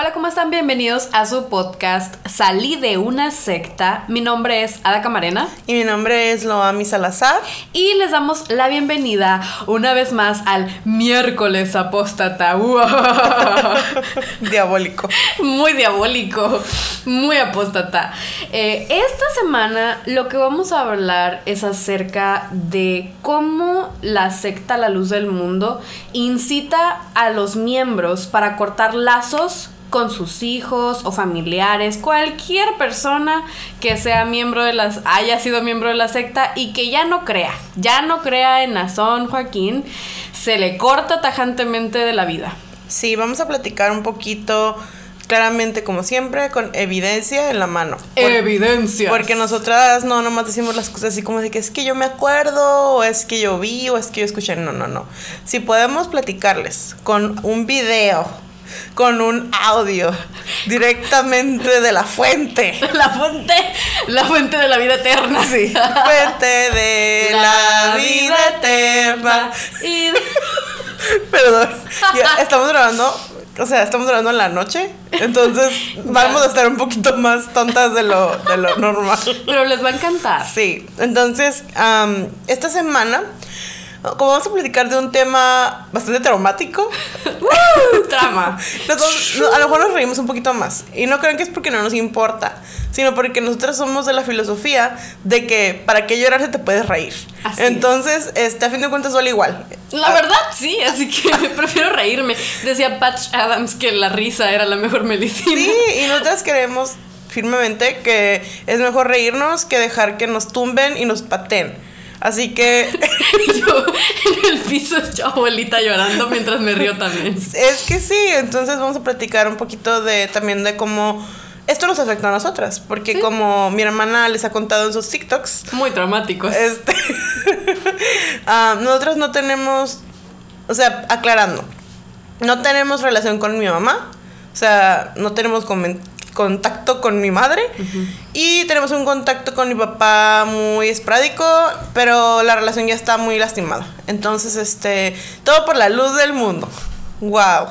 Hola, ¿cómo están? Bienvenidos a su podcast Salí de una secta. Mi nombre es Ada Camarena. Y mi nombre es Loami Salazar. Y les damos la bienvenida una vez más al miércoles apóstata. diabólico. Muy diabólico. Muy apóstata. Eh, esta semana lo que vamos a hablar es acerca de cómo la secta La Luz del Mundo incita a los miembros para cortar lazos con sus hijos o familiares, cualquier persona que sea miembro de las, haya sido miembro de la secta y que ya no crea, ya no crea en Nazón Joaquín, se le corta tajantemente de la vida. Sí, vamos a platicar un poquito claramente como siempre, con evidencia en la mano. evidencia. Porque nosotras no nomás decimos las cosas así como de que es que yo me acuerdo, o es que yo vi, o es que yo escuché. No, no, no. Si podemos platicarles con un video con un audio directamente de la fuente. La fuente, la fuente de la vida eterna. Sí. Fuente de la, vida eterna. Y... Perdón. estamos grabando, o sea, estamos grabando en la noche. Entonces vamos a estar un poquito más tontas de lo, de lo normal. Pero les va a encantar. Sí. Entonces, esta semana como vamos a platicar de un tema bastante traumático. Trama. a lo mejor nos reímos un poquito más. Y no crean que es porque no nos importa, sino porque nosotros somos de la filosofía de que para qué llorar se te puedes reír. Entonces, este, a fin de cuentas duele igual. La verdad, sí, así que prefiero reírme. Decía Patch Adams que la risa era la mejor medicina. Sí, y nosotras queremos firmemente que es mejor reírnos que dejar que nos tumben y nos paten. Así que yo en el piso yo abuelita llorando mientras me río también. Es que sí, entonces vamos a platicar un poquito de también de cómo esto nos afecta a nosotras, porque como mi hermana les ha contado en sus TikToks, muy traumáticos. Este, uh, nosotros no tenemos, o sea, aclarando, no tenemos relación con mi mamá, o sea, no tenemos contacto con mi madre y tenemos un contacto con mi papá muy esporádico, pero la relación ya está muy lastimada. Entonces, este, todo por la luz del mundo. Wow.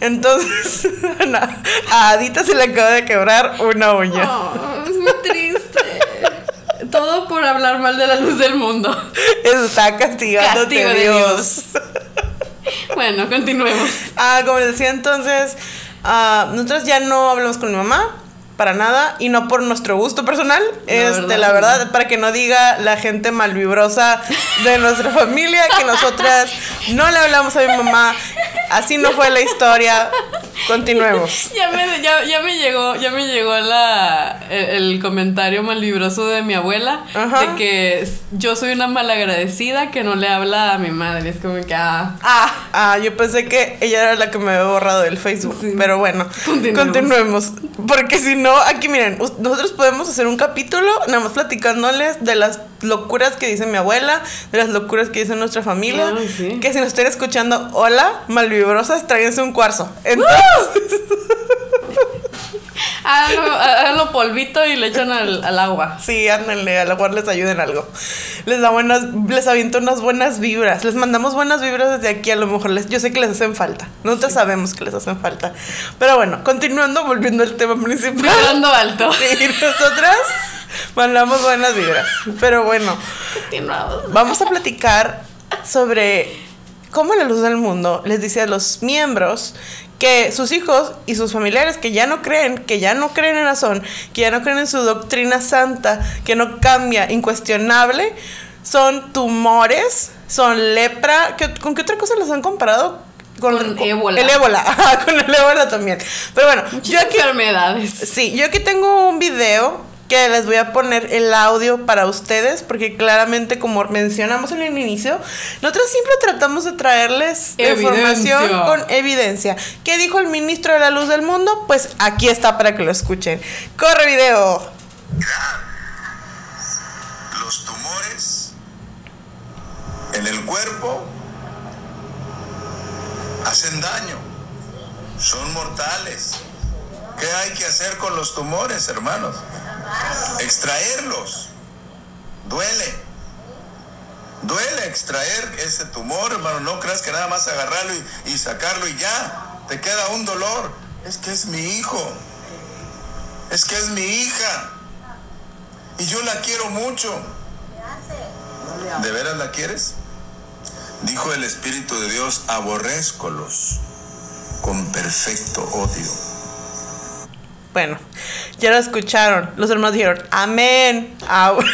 Entonces, a Adita se le acaba de quebrar una uña. es muy triste. todo por hablar mal de la luz del mundo. Está castigándote Castigo Dios. De Dios. bueno, continuemos. Ah, como les decía entonces, Uh, nosotros ya no hablamos con mi mamá para nada y no por nuestro gusto personal, es este, la verdad, para que no diga la gente malvibrosa de nuestra familia que nosotras no le hablamos a mi mamá, así no fue la historia. Continuemos. Ya me, ya, me llegó, ya me llegó la, el, comentario malvibroso de mi abuela de que yo soy una malagradecida que no le habla a mi madre. Es como que ah. Ah, ah yo pensé que ella era la que me había borrado del Facebook. Pero bueno, continuemos. continuemos. Porque si no, aquí miren, nosotros podemos hacer un capítulo nada más platicándoles de las locuras que dice mi abuela, de las locuras que dice nuestra familia. Que si nos están escuchando, hola, malvibrosas, tráiganse un cuarzo. Entonces. háganlo, polvito y le echan al, agua. Sí, ándale, al agua les ayuden algo. Les da buenas, les aviento unas buenas vibras. Les mandamos buenas vibras desde aquí, a lo mejor les, yo sé que les hacen falta. Nosotros sabemos que les hacen falta. Pero bueno, continuando, volviendo al tema principal. Hablando alto. Y nosotras mandamos buenas vibras. Pero bueno, vamos a platicar sobre cómo la luz del mundo les dice a los miembros que sus hijos y sus familiares que ya no creen, que ya no creen en Azón, que ya no creen en su doctrina santa, que no cambia, incuestionable, son tumores, son lepra. ¿Con qué otra cosa los han comparado? Con, con ébola. El ébola, con el ébola también. Pero bueno, yo aquí, enfermedades. Sí, yo aquí tengo un video que les voy a poner el audio para ustedes, porque claramente, como mencionamos en el inicio, nosotros siempre tratamos de traerles información con evidencia. ¿Qué dijo el ministro de la Luz del Mundo? Pues aquí está para que lo escuchen. ¡Corre video! Los tumores en el cuerpo hacen daño, son mortales. ¿Qué hay que hacer con los tumores, hermanos? Extraerlos. Duele. Duele extraer ese tumor, hermano. No creas que nada más agarrarlo y, sacarlo y ya. Te queda un dolor. Es que es mi hijo. Es que es mi hija. Y yo la quiero mucho. ¿De veras la quieres? Dijo el Espíritu de Dios, aborrézcolos con perfecto odio. Bueno, ya lo escucharon. Los hermanos dijeron, amén. Ah,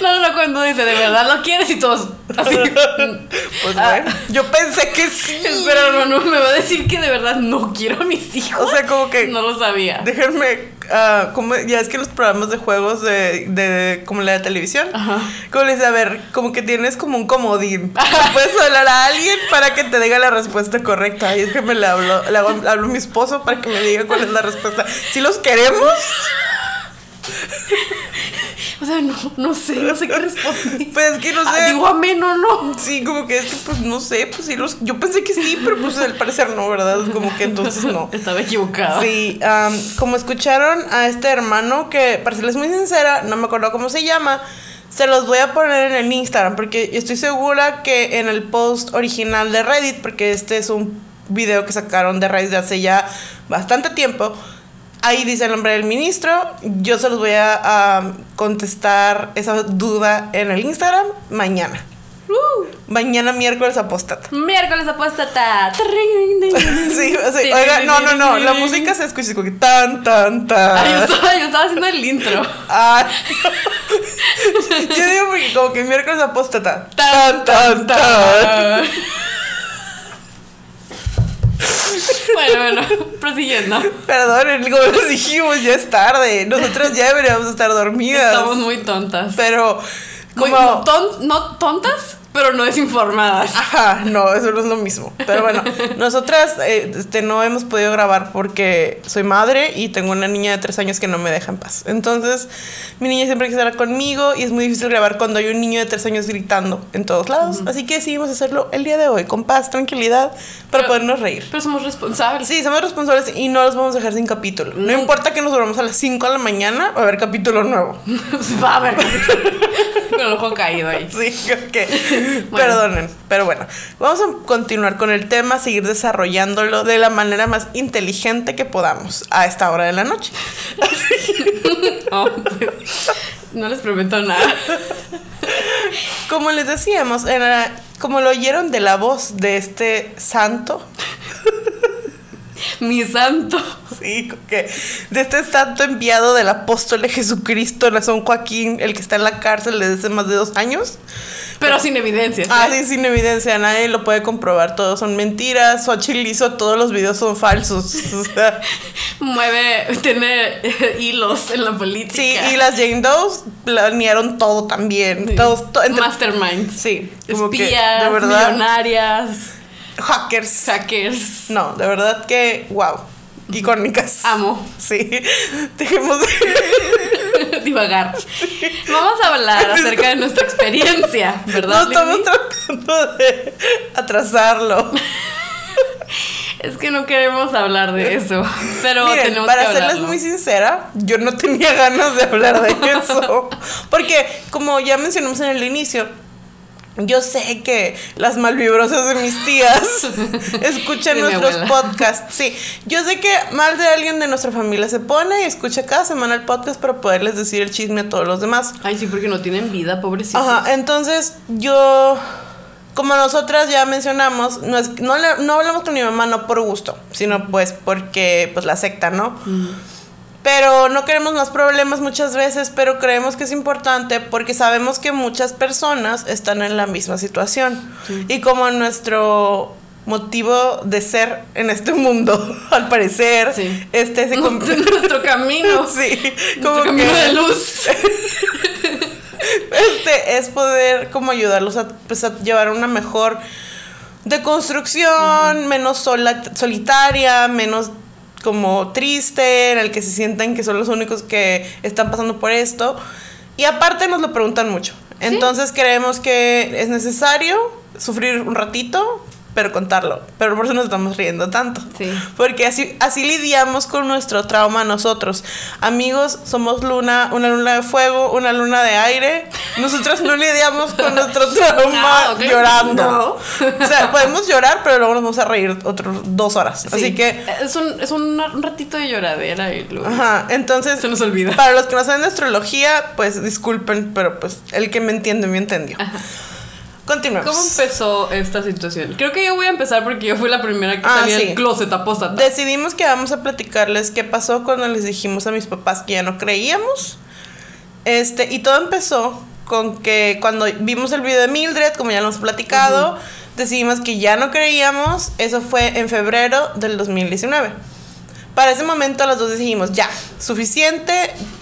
No, no, no, cuando dice, de verdad lo quieres y todos así. pues Ah. bueno, yo pensé que sí. Espera, hermano, me va a decir que de verdad no quiero a mis hijos. O sea, como que- No lo sabía. Déjenme, ah, como, ya es que los programas de juegos de, de como la de televisión, Ajá. como les dice, a ver, como que tienes como un comodín. Puedes hablar a alguien para que te diga la respuesta correcta. Y es que me le hablo, le hago- hablo a mi esposo para que me diga cuál es la respuesta. Si los queremos, O sea, no, no sé, no sé qué responder. pues es que no sé. Ah, digo amén o no. Sí, como que es que pues no sé, pues sí los, yo pensé que sí, pero pues al parecer no, ¿verdad? Como que entonces no. Estaba equivocada. Sí, am, como escucharon a este hermano, que para serles muy sincera, no me acuerdo cómo se llama, se los voy a poner en el Instagram, porque estoy segura que en el post original de Reddit, porque este es un video que sacaron de Reddit de hace ya bastante tiempo, ahí dice el nombre del ministro, yo se los voy a, a contestar esa duda en el Instagram mañana. Uh, Mañana miércoles apóstata. miércoles apóstata. Sí, sea, oiga, no, no, no, la música se escucha como que tan, tan, tan. Yo estaba, yo estaba haciendo el intro. Ah, yo digo porque como que miércoles apóstata. Tan, tan, tan. Bueno, bueno, prosiguiendo. Perdón, como les dijimos, ya es tarde. Nosotras ya deberíamos estar dormidas. Estamos muy tontas. Pero, Muy- como. ton- no tontas, pero no desinformadas. Ajá, no, eso no es lo mismo. Pero bueno, nosotras eh, este, no hemos podido grabar porque soy madre y tengo una niña de tres años que no me deja en paz. Entonces, mi niña siempre quiere estar conmigo y es muy difícil grabar cuando hay un niño de tres años gritando en todos lados. Así que decidimos hacerlo el día de hoy, con paz, tranquilidad, para Pero- podernos reír. Pero somos responsables. Sí, somos responsables y no los vamos a dejar sin capítulo. No importa que nos duramos a las 5 de la mañana, va a haber capítulo nuevo. Va a haber. Con el ojo caído ahí. Sí, que Bueno. perdonen. Pero bueno, vamos a continuar con el tema, seguir desarrollándolo de la manera más inteligente que podamos a esta hora de la noche. No, pues, no les prometo nada. Como les decíamos, era- como lo oyeron de la voz de este santo, Mi santo. sí, que de este santo enviado del apóstol de Jesucristo, Nazón Joaquín, el que está en la cárcel desde hace más de dos años. Pero sin evidencias. Ah, ¿eh? sí, sin evidencia, nadie lo puede comprobar, todos son mentiras. Xochitl hizo todos los videos son falsos. O sea, Mueve, tiene eh, hilos en la política. Sí, y las Jane Does planearon todo también. Todos, to- entre- Masterminds. Sí, como que, Espías, de verdad, millonarias, hackers. hackers. No, de verdad que, wow, icónicas. Amo Sí, dejemos de... divagar. Vamos a hablar acerca de nuestra experiencia, ¿verdad? No estamos tratando de atrasarlo. Es que no queremos hablar de eso, pero Miren, tenemos para que serles muy sincera, yo no tenía ganas de hablar de eso. Porque, como ya mencionamos en el inicio, yo sé que las malvibrosas de mis tías escuchan nuestros podcasts. Sí, yo sé que mal de alguien de nuestra familia se pone y escucha cada semana el podcast para poderles decir el chisme a todos los demás. Ay, sí, porque no tienen vida, pobrecitos. Ajá, entonces yo, como nosotras ya mencionamos, no, es, no, le- no hablamos con mi mamá no por gusto, sino pues porque pues la secta, ¿no? Pero no queremos más problemas muchas veces, pero creemos que es importante porque sabemos que muchas personas están en la misma situación. Y como nuestro motivo de ser en este mundo, al parecer, Sí. este se nuestro camino. Sí, Nuestro como camino que de luz. este es poder como ayudarlos a, pues, a llevar una mejor deconstrucción, menos sola- solitaria, menos como triste, en el que se sientan que son los únicos que están pasando por esto. Y aparte nos lo preguntan mucho. Entonces creemos que es necesario sufrir un ratito pero contarlo. Pero por eso nos estamos riendo tanto. Sí. Porque así, así lidiamos con nuestro trauma nosotros. Amigos, somos luna, una luna de fuego, una luna de aire. Nosotros no lidiamos con nuestro trauma No, llorando. No. O sea, podemos llorar, pero luego nos vamos a reír otras dos horas. Así Sí. que, Es un, es un, ratito de lloradera y luego ajá, entonces... se nos olvida. Para los que no saben de astrología, pues disculpen, pero pues el que me entiende me entendió. Continuemos. ¿Cómo empezó esta situación? Creo que yo voy a empezar porque yo fui la primera que Ah, salí sí. del closet apóstata. Decidimos que vamos a platicarles qué pasó cuando les dijimos a mis papás que ya no creíamos. Este, y todo empezó con que cuando vimos el video de Mildred, como ya lo hemos platicado, decidimos que ya no creíamos. Eso fue en febrero del 2019. Para ese momento los dos decidimos, ya, suficiente,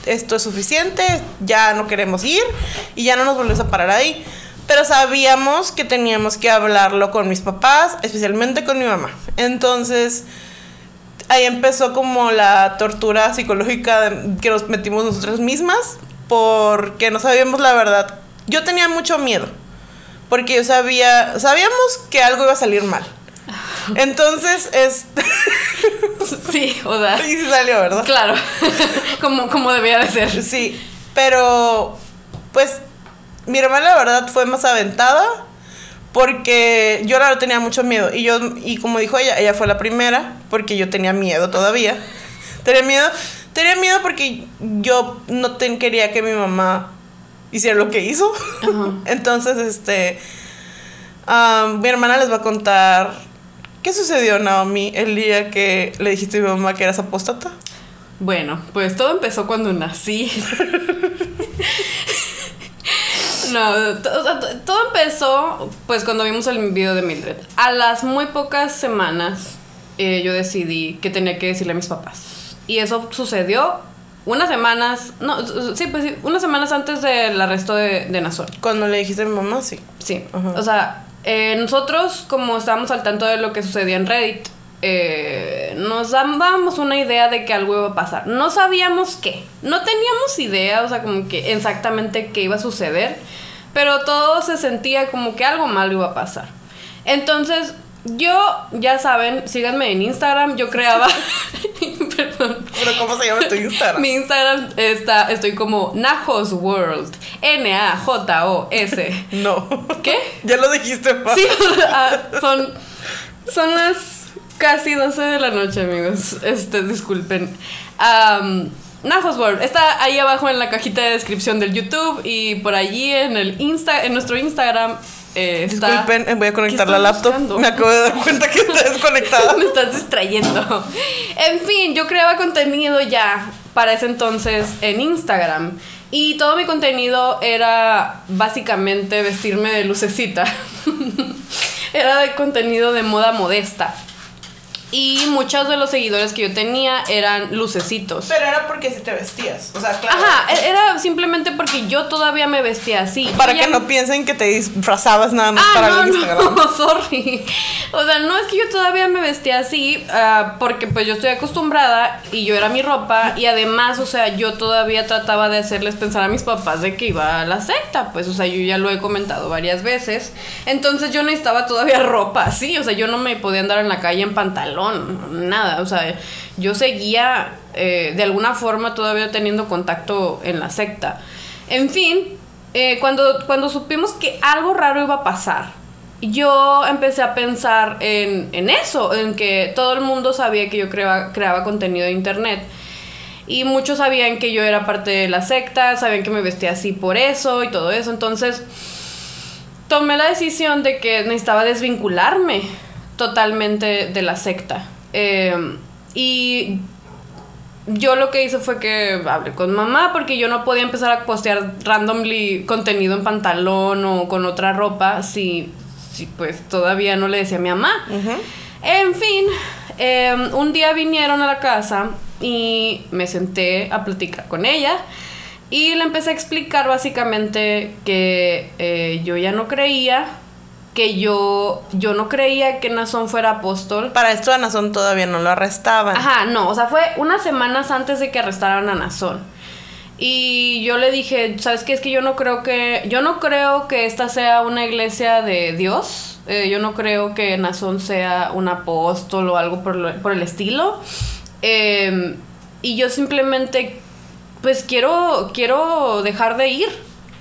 esto es suficiente, ya no queremos ir y ya no nos volvemos a parar ahí. Pero sabíamos que teníamos que hablarlo con mis papás, especialmente con mi mamá. Entonces, ahí empezó como la tortura psicológica que nos metimos nosotras mismas porque no sabíamos la verdad. Yo tenía mucho miedo porque yo sabía, sabíamos que algo iba a salir mal. Entonces, este, Sí, o sea, y sí salió, ¿verdad? claro. como, como debía de ser. Sí, pero pues mi hermana la verdad fue más aventada porque yo la verdad tenía mucho miedo y yo y como dijo ella, ella fue la primera porque yo tenía miedo todavía. Tenía miedo, tenía miedo porque yo no ten- quería que mi mamá hiciera lo que hizo. Entonces, este mi hermana les va a contar qué sucedió Naomi el día que le dijiste a mi mamá que eras apóstata. Bueno, pues todo empezó cuando nací. No, todo empezó pues cuando vimos el video de Mildred. A las muy pocas semanas eh, yo decidí que tenía que decirle a mis papás. Y eso sucedió unas semanas, no, sí, pues sí, unas semanas antes del arresto de, de Nazón. Cuando le dijiste a mi mamá, sí. Sí, Ajá. o sea, eh, nosotros como estábamos al tanto de lo que sucedía en Reddit, eh, nos dábamos una idea de que algo iba a pasar. No sabíamos qué, no teníamos idea, o sea, como que exactamente qué iba a suceder, pero todo se sentía como que algo malo iba a pasar. Entonces, yo, ya saben, síganme en Instagram, yo creaba... Perdón. Pero ¿cómo se llama tu Instagram? Mi Instagram está, estoy como Najos World. N-A-J-O-S. No. ¿Qué? Ya lo dijiste, pa. Sí, ah, son, son las casi 12 de la noche, amigos. Este, disculpen. Am, Najos World está ahí abajo en la cajita de descripción del YouTube y por allí en el Insta, en nuestro Instagram eh, está. Disculpen, eh, voy a conectar ¿Qué la laptop. buscando? Me acabo de dar cuenta que está desconectada. Me estás distrayendo. En fin, yo creaba contenido ya para ese entonces en Instagram. Y todo mi contenido era básicamente vestirme de lucecita. era de contenido de moda modesta. Y muchos de los seguidores que yo tenía eran lucecitos. Pero era porque si te vestías. O sea, claro. Ajá, e- era simplemente porque yo todavía me vestía así. Para Yo que ya- no piensen que te disfrazabas nada más Ah, para no, el Instagram. no, sorry. O sea, no es que yo todavía me vestía así, ah, porque pues yo estoy acostumbrada y yo era mi ropa y además, o sea, yo todavía trataba de hacerles pensar a mis papás de que iba a la secta, pues, o sea, yo ya lo he comentado varias veces. Entonces yo necesitaba todavía ropa así, o sea, yo no me podía andar en la calle en pantalón, nada, o sea, yo seguía eh, de alguna forma todavía teniendo contacto en la secta. En fin, eh, cuando, cuando supimos que algo raro iba a pasar, yo empecé a pensar en, en eso, en que todo el mundo sabía que yo creaba, creaba contenido de internet. Y muchos sabían que yo era parte de la secta, sabían que me vestía así por eso y todo eso. Entonces, tomé la decisión de que necesitaba desvincularme totalmente de la secta. Eh, y yo lo que hice fue que hablé con mamá porque yo no podía empezar a postear randomly contenido en pantalón o con otra ropa si, si pues todavía no le decía a mi mamá. En fin, eh, un día vinieron a la casa y me senté a platicar con ella y le empecé a explicar básicamente que eh, yo ya no creía, que yo, yo no creía que Nazón fuera apóstol. Para esto a Nazón todavía no lo arrestaban. Ajá, no, o sea, fue unas semanas antes de que arrestaran a Nazón. Y yo le dije, ¿sabes qué? Es que yo no creo que, yo no creo que esta sea una iglesia de Dios. Eh, yo no creo que Nazón sea un apóstol o algo por, lo- por el estilo. Eh, y yo simplemente, pues quiero, quiero dejar de ir.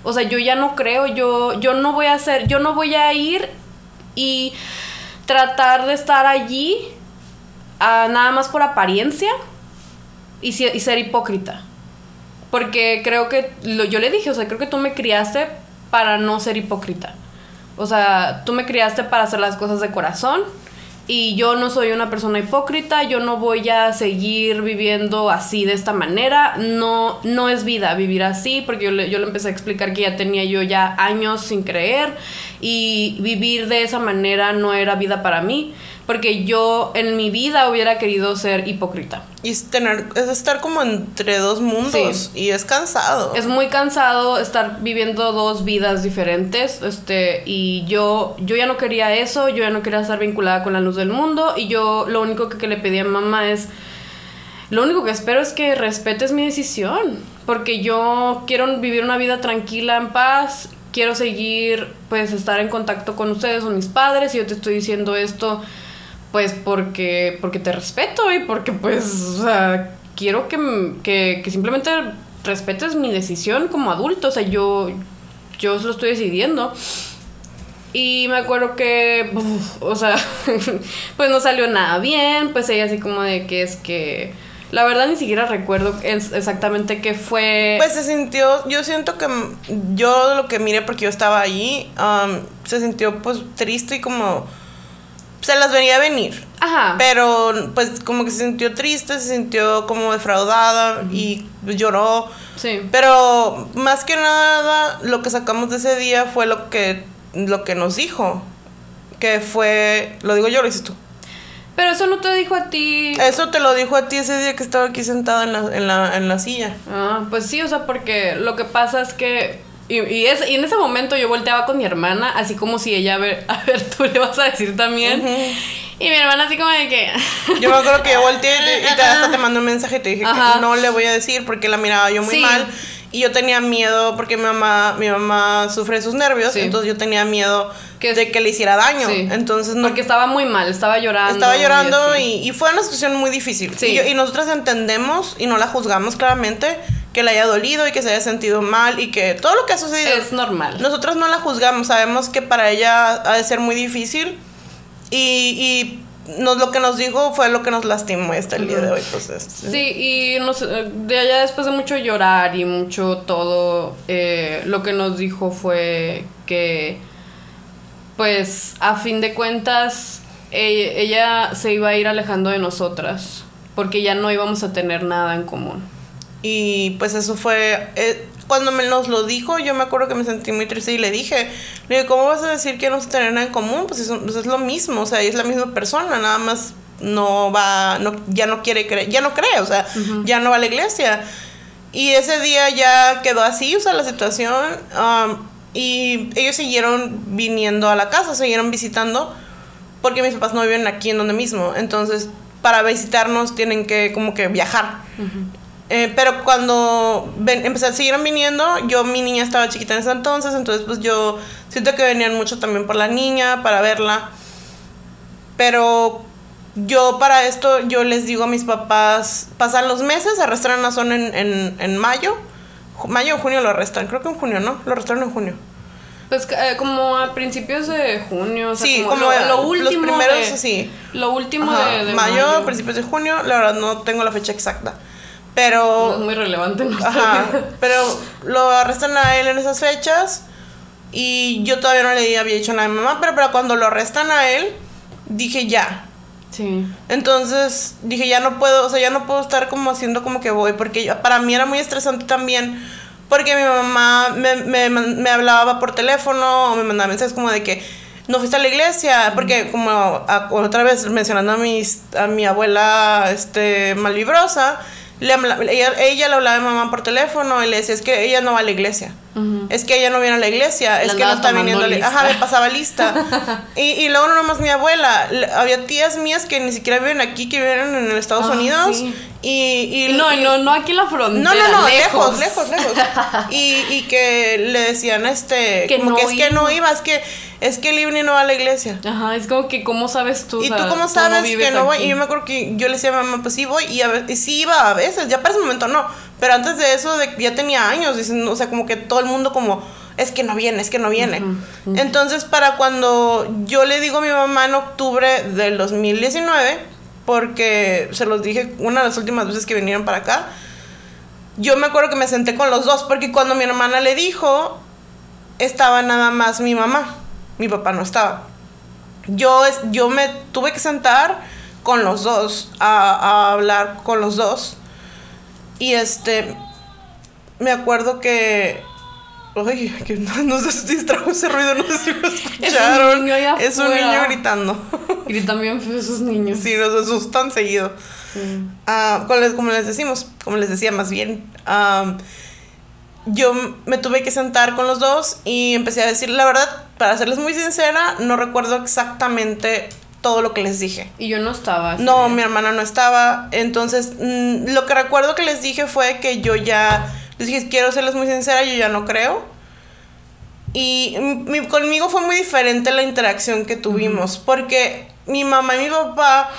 O sea, yo ya no creo, yo, yo no voy a hacer, yo no voy a ir y tratar de estar allí ah, nada más por apariencia y, y ser hipócrita. Porque creo que, lo, yo le dije, o sea, creo que tú me criaste para no ser hipócrita. O sea, tú me criaste para hacer las cosas de corazón y yo no soy una persona hipócrita, yo no voy a seguir viviendo así de esta manera, no, no es vida vivir así, porque yo le, yo le empecé a explicar que ya tenía yo ya años sin creer y vivir de esa manera no era vida para mí, porque yo en mi vida hubiera querido ser hipócrita. Y tener, es estar como entre dos mundos. Y es cansado. Es muy cansado estar viviendo dos vidas diferentes, este, y yo, yo ya no quería eso, yo ya no quería estar vinculada con la luz del mundo, y yo lo único que, que le pedí a mamá es, lo único que espero es que respetes mi decisión, porque yo quiero vivir una vida tranquila, en paz, quiero seguir, pues, estar en contacto con ustedes, con mis padres, y yo te estoy diciendo esto, pues, porque, porque te respeto y porque, pues, o sea, quiero que, que, que simplemente respetes mi decisión como adulto, o sea, yo, yo lo estoy decidiendo. Y me acuerdo que, uf, o sea, pues no salió nada bien, pues ella así como de que es que, la verdad ni siquiera recuerdo exactamente qué fue. Pues se sintió, yo siento que yo lo que miré porque yo estaba allí, um, se sintió pues triste y como se las venía a venir. Ajá. Pero pues como que se sintió triste, se sintió como defraudada y lloró. sí. Pero más que nada lo que sacamos de ese día fue lo que lo que nos dijo, que fue, lo digo yo, lo dices tú. Pero eso no te dijo a ti. Eso te lo dijo a ti ese día que estaba aquí sentada en la, en la, en la silla. Ah, pues sí, o sea, porque lo que pasa es que. Y, y es, y en ese momento yo volteaba con mi hermana, así como si ella, a ver, a ver, tú le vas a decir también. Y mi hermana, así como de que. Yo me acuerdo que yo volteé y, te- y te, hasta te mandé un mensaje y te dije Ajá. que no le voy a decir porque la miraba yo muy Sí. mal. Y yo tenía miedo porque mi mamá, mi mamá sufre sus nervios, Sí. entonces yo tenía miedo Que- de que le hiciera daño. Sí. Entonces no Porque estaba muy mal, estaba llorando. estaba llorando y, y fue una situación muy difícil. Sí. Y, yo- y nosotros entendemos y no la juzgamos claramente que le haya dolido y que se haya sentido mal y que todo lo que ha sucedido. Es normal. Nosotros no la juzgamos, sabemos que para ella ha de ser muy difícil y, y nos, lo que nos dijo fue lo que nos lastimó hasta el día de hoy. Pues, es- Sí, y nos, eh, de allá después de mucho llorar y mucho todo, eh, lo que nos dijo fue que, pues, a fin de cuentas, ella se iba a ir alejando de nosotras, porque ya no íbamos a tener nada en común. Y pues eso fue... eh, cuando me nos lo dijo, yo me acuerdo que me sentí muy triste y le dije, le dije, ¿cómo vas a decir que no vamos a tener nada en común? Pues eso, pues es lo mismo, o sea, es la misma persona, nada más no va, no, ya no quiere creer, ya no cree, o sea, ya no va a la iglesia. Y ese día ya quedó así, o sea, la situación. um, y ellos siguieron viniendo a la casa, siguieron visitando, porque mis papás no viven aquí en donde mismo. Entonces, para visitarnos tienen que como que viajar. Eh, pero cuando ven, empezaron, siguieron viniendo, yo, mi niña estaba chiquita en ese entonces, entonces pues yo siento que venían mucho también por la niña, para verla. Pero yo para esto, yo les digo a mis papás, pasan los meses, arrestaron a Son en, en, en mayo. Mayo o junio lo arrestan, creo que en junio, ¿no? Lo arrestaron en junio. Pues eh, como a principios de junio, o sea, Sí, como, como lo, lo los último. primeros, de- sí. Lo último Ajá, de, de mayo, mayo. principios de junio, la verdad no tengo la fecha exacta. Pero... No es muy relevante Ajá, pero lo arrestan a él en esas fechas y yo todavía no le había dicho nada a mi mamá, pero, pero cuando lo arrestan a él, dije ya. Sí. Entonces dije ya no puedo, o sea, ya no puedo estar como haciendo como que voy, porque yo- para mí era muy estresante también, porque mi mamá me, me, me hablaba por teléfono o me mandaba mensajes como de que no fuiste a la iglesia, porque como a- otra vez mencionando a, mis, a mi abuela este, malvibrosa, le ella, ella le hablaba a mi mamá por teléfono y le decía es que ella no va a la iglesia. Es que ella no viene a la iglesia, es que no está viniendo a la lista. Ajá, me pasaba lista. y, y luego no nomás mi abuela, había tías mías que ni siquiera viven aquí, que viven en Estados Ah, Unidos. sí. Y, no, y- no, no aquí en la no, frontera. no, no, lejos, lejos, lejos. Y, y que le decían, este, Que como no que es que no iba, es que, es que Livni no va a la iglesia. Ajá, es como que, ¿cómo sabes tú? ¿Y tú cómo sabes que no voy? aquí. Y yo me acuerdo que yo le decía a mi mamá, pues sí voy, y, a ve- y sí iba a veces, ya para ese momento no, pero antes de eso de, ya tenía años, o sea, como que todo el mundo como, es que no viene, es que no viene. Entonces, para cuando yo le digo a mi mamá en octubre del 2019, porque se los dije una de las últimas veces que vinieron para acá, yo me acuerdo que me senté con los dos, porque cuando mi hermana le dijo, estaba nada más mi mamá, mi papá no estaba yo, es- yo me tuve que sentar con los dos, a, a hablar con los dos. Y este, me acuerdo que... Ay, que no, no se distrajo ese ruido, no sé si lo escucharon. niño Es un niño gritando. Y también fue esos niños. Sí, nos asustan seguido. Ah, como, les, como les decimos, como les decía más bien, am, yo me tuve que sentar con los dos y empecé a decir, la verdad, para serles muy sincera, no recuerdo exactamente todo lo que les dije. Y yo no estaba. No, mi hermana no estaba. Entonces, mm, lo que recuerdo que les dije fue que yo ya. Les dije, quiero serles muy sincera, yo ya no creo. Y mi- conmigo fue muy diferente la interacción que tuvimos. Porque mi mamá y mi papá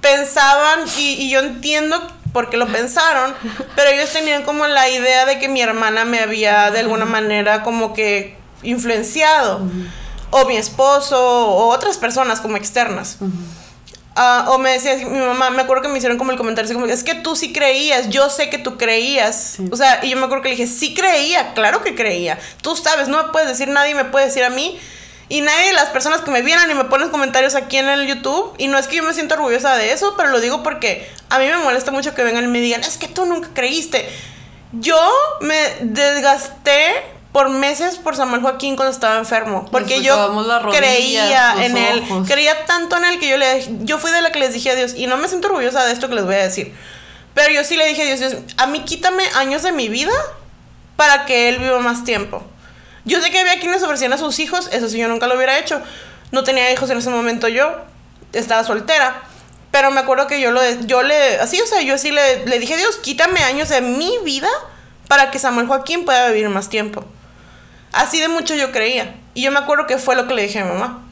pensaban, y, y yo entiendo por qué lo pensaron, pero ellos tenían como la idea de que mi hermana me había de alguna manera como que influenciado. O mi esposo, o otras personas como externas. Ah, o me decía mi mamá, me acuerdo que me hicieron como el comentario así como, es que tú sí creías, yo sé que tú creías. O sea, y yo me acuerdo que le dije, sí creía, claro que creía. Tú sabes, no me puedes decir, nadie me puede decir a mí. Y nadie de las personas que me vieran y me ponen comentarios aquí en el YouTube, y no es que yo me siento orgullosa de eso, pero lo digo porque a mí me molesta mucho que vengan y me digan, es que tú nunca creíste. Yo me desgasté por meses por Samuel Joaquín cuando estaba enfermo, porque yo rodillas, creía en él, ojos. creía tanto en él que yo le yo fui de la que les dije a Dios y no me siento orgullosa de esto que les voy a decir. Pero yo sí le dije a Dios, Dios, a mí quítame años de mi vida para que él viva más tiempo. Yo sé que había quienes ofrecían a sus hijos, eso sí yo nunca lo hubiera hecho. No tenía hijos en ese momento yo, estaba soltera. Pero me acuerdo que yo lo yo le así, o sea, yo sí le, le dije, Dios, quítame años de mi vida para que Samuel Joaquín pueda vivir más tiempo. Así de mucho yo creía. Y yo me acuerdo que fue lo que le dije a mi mamá.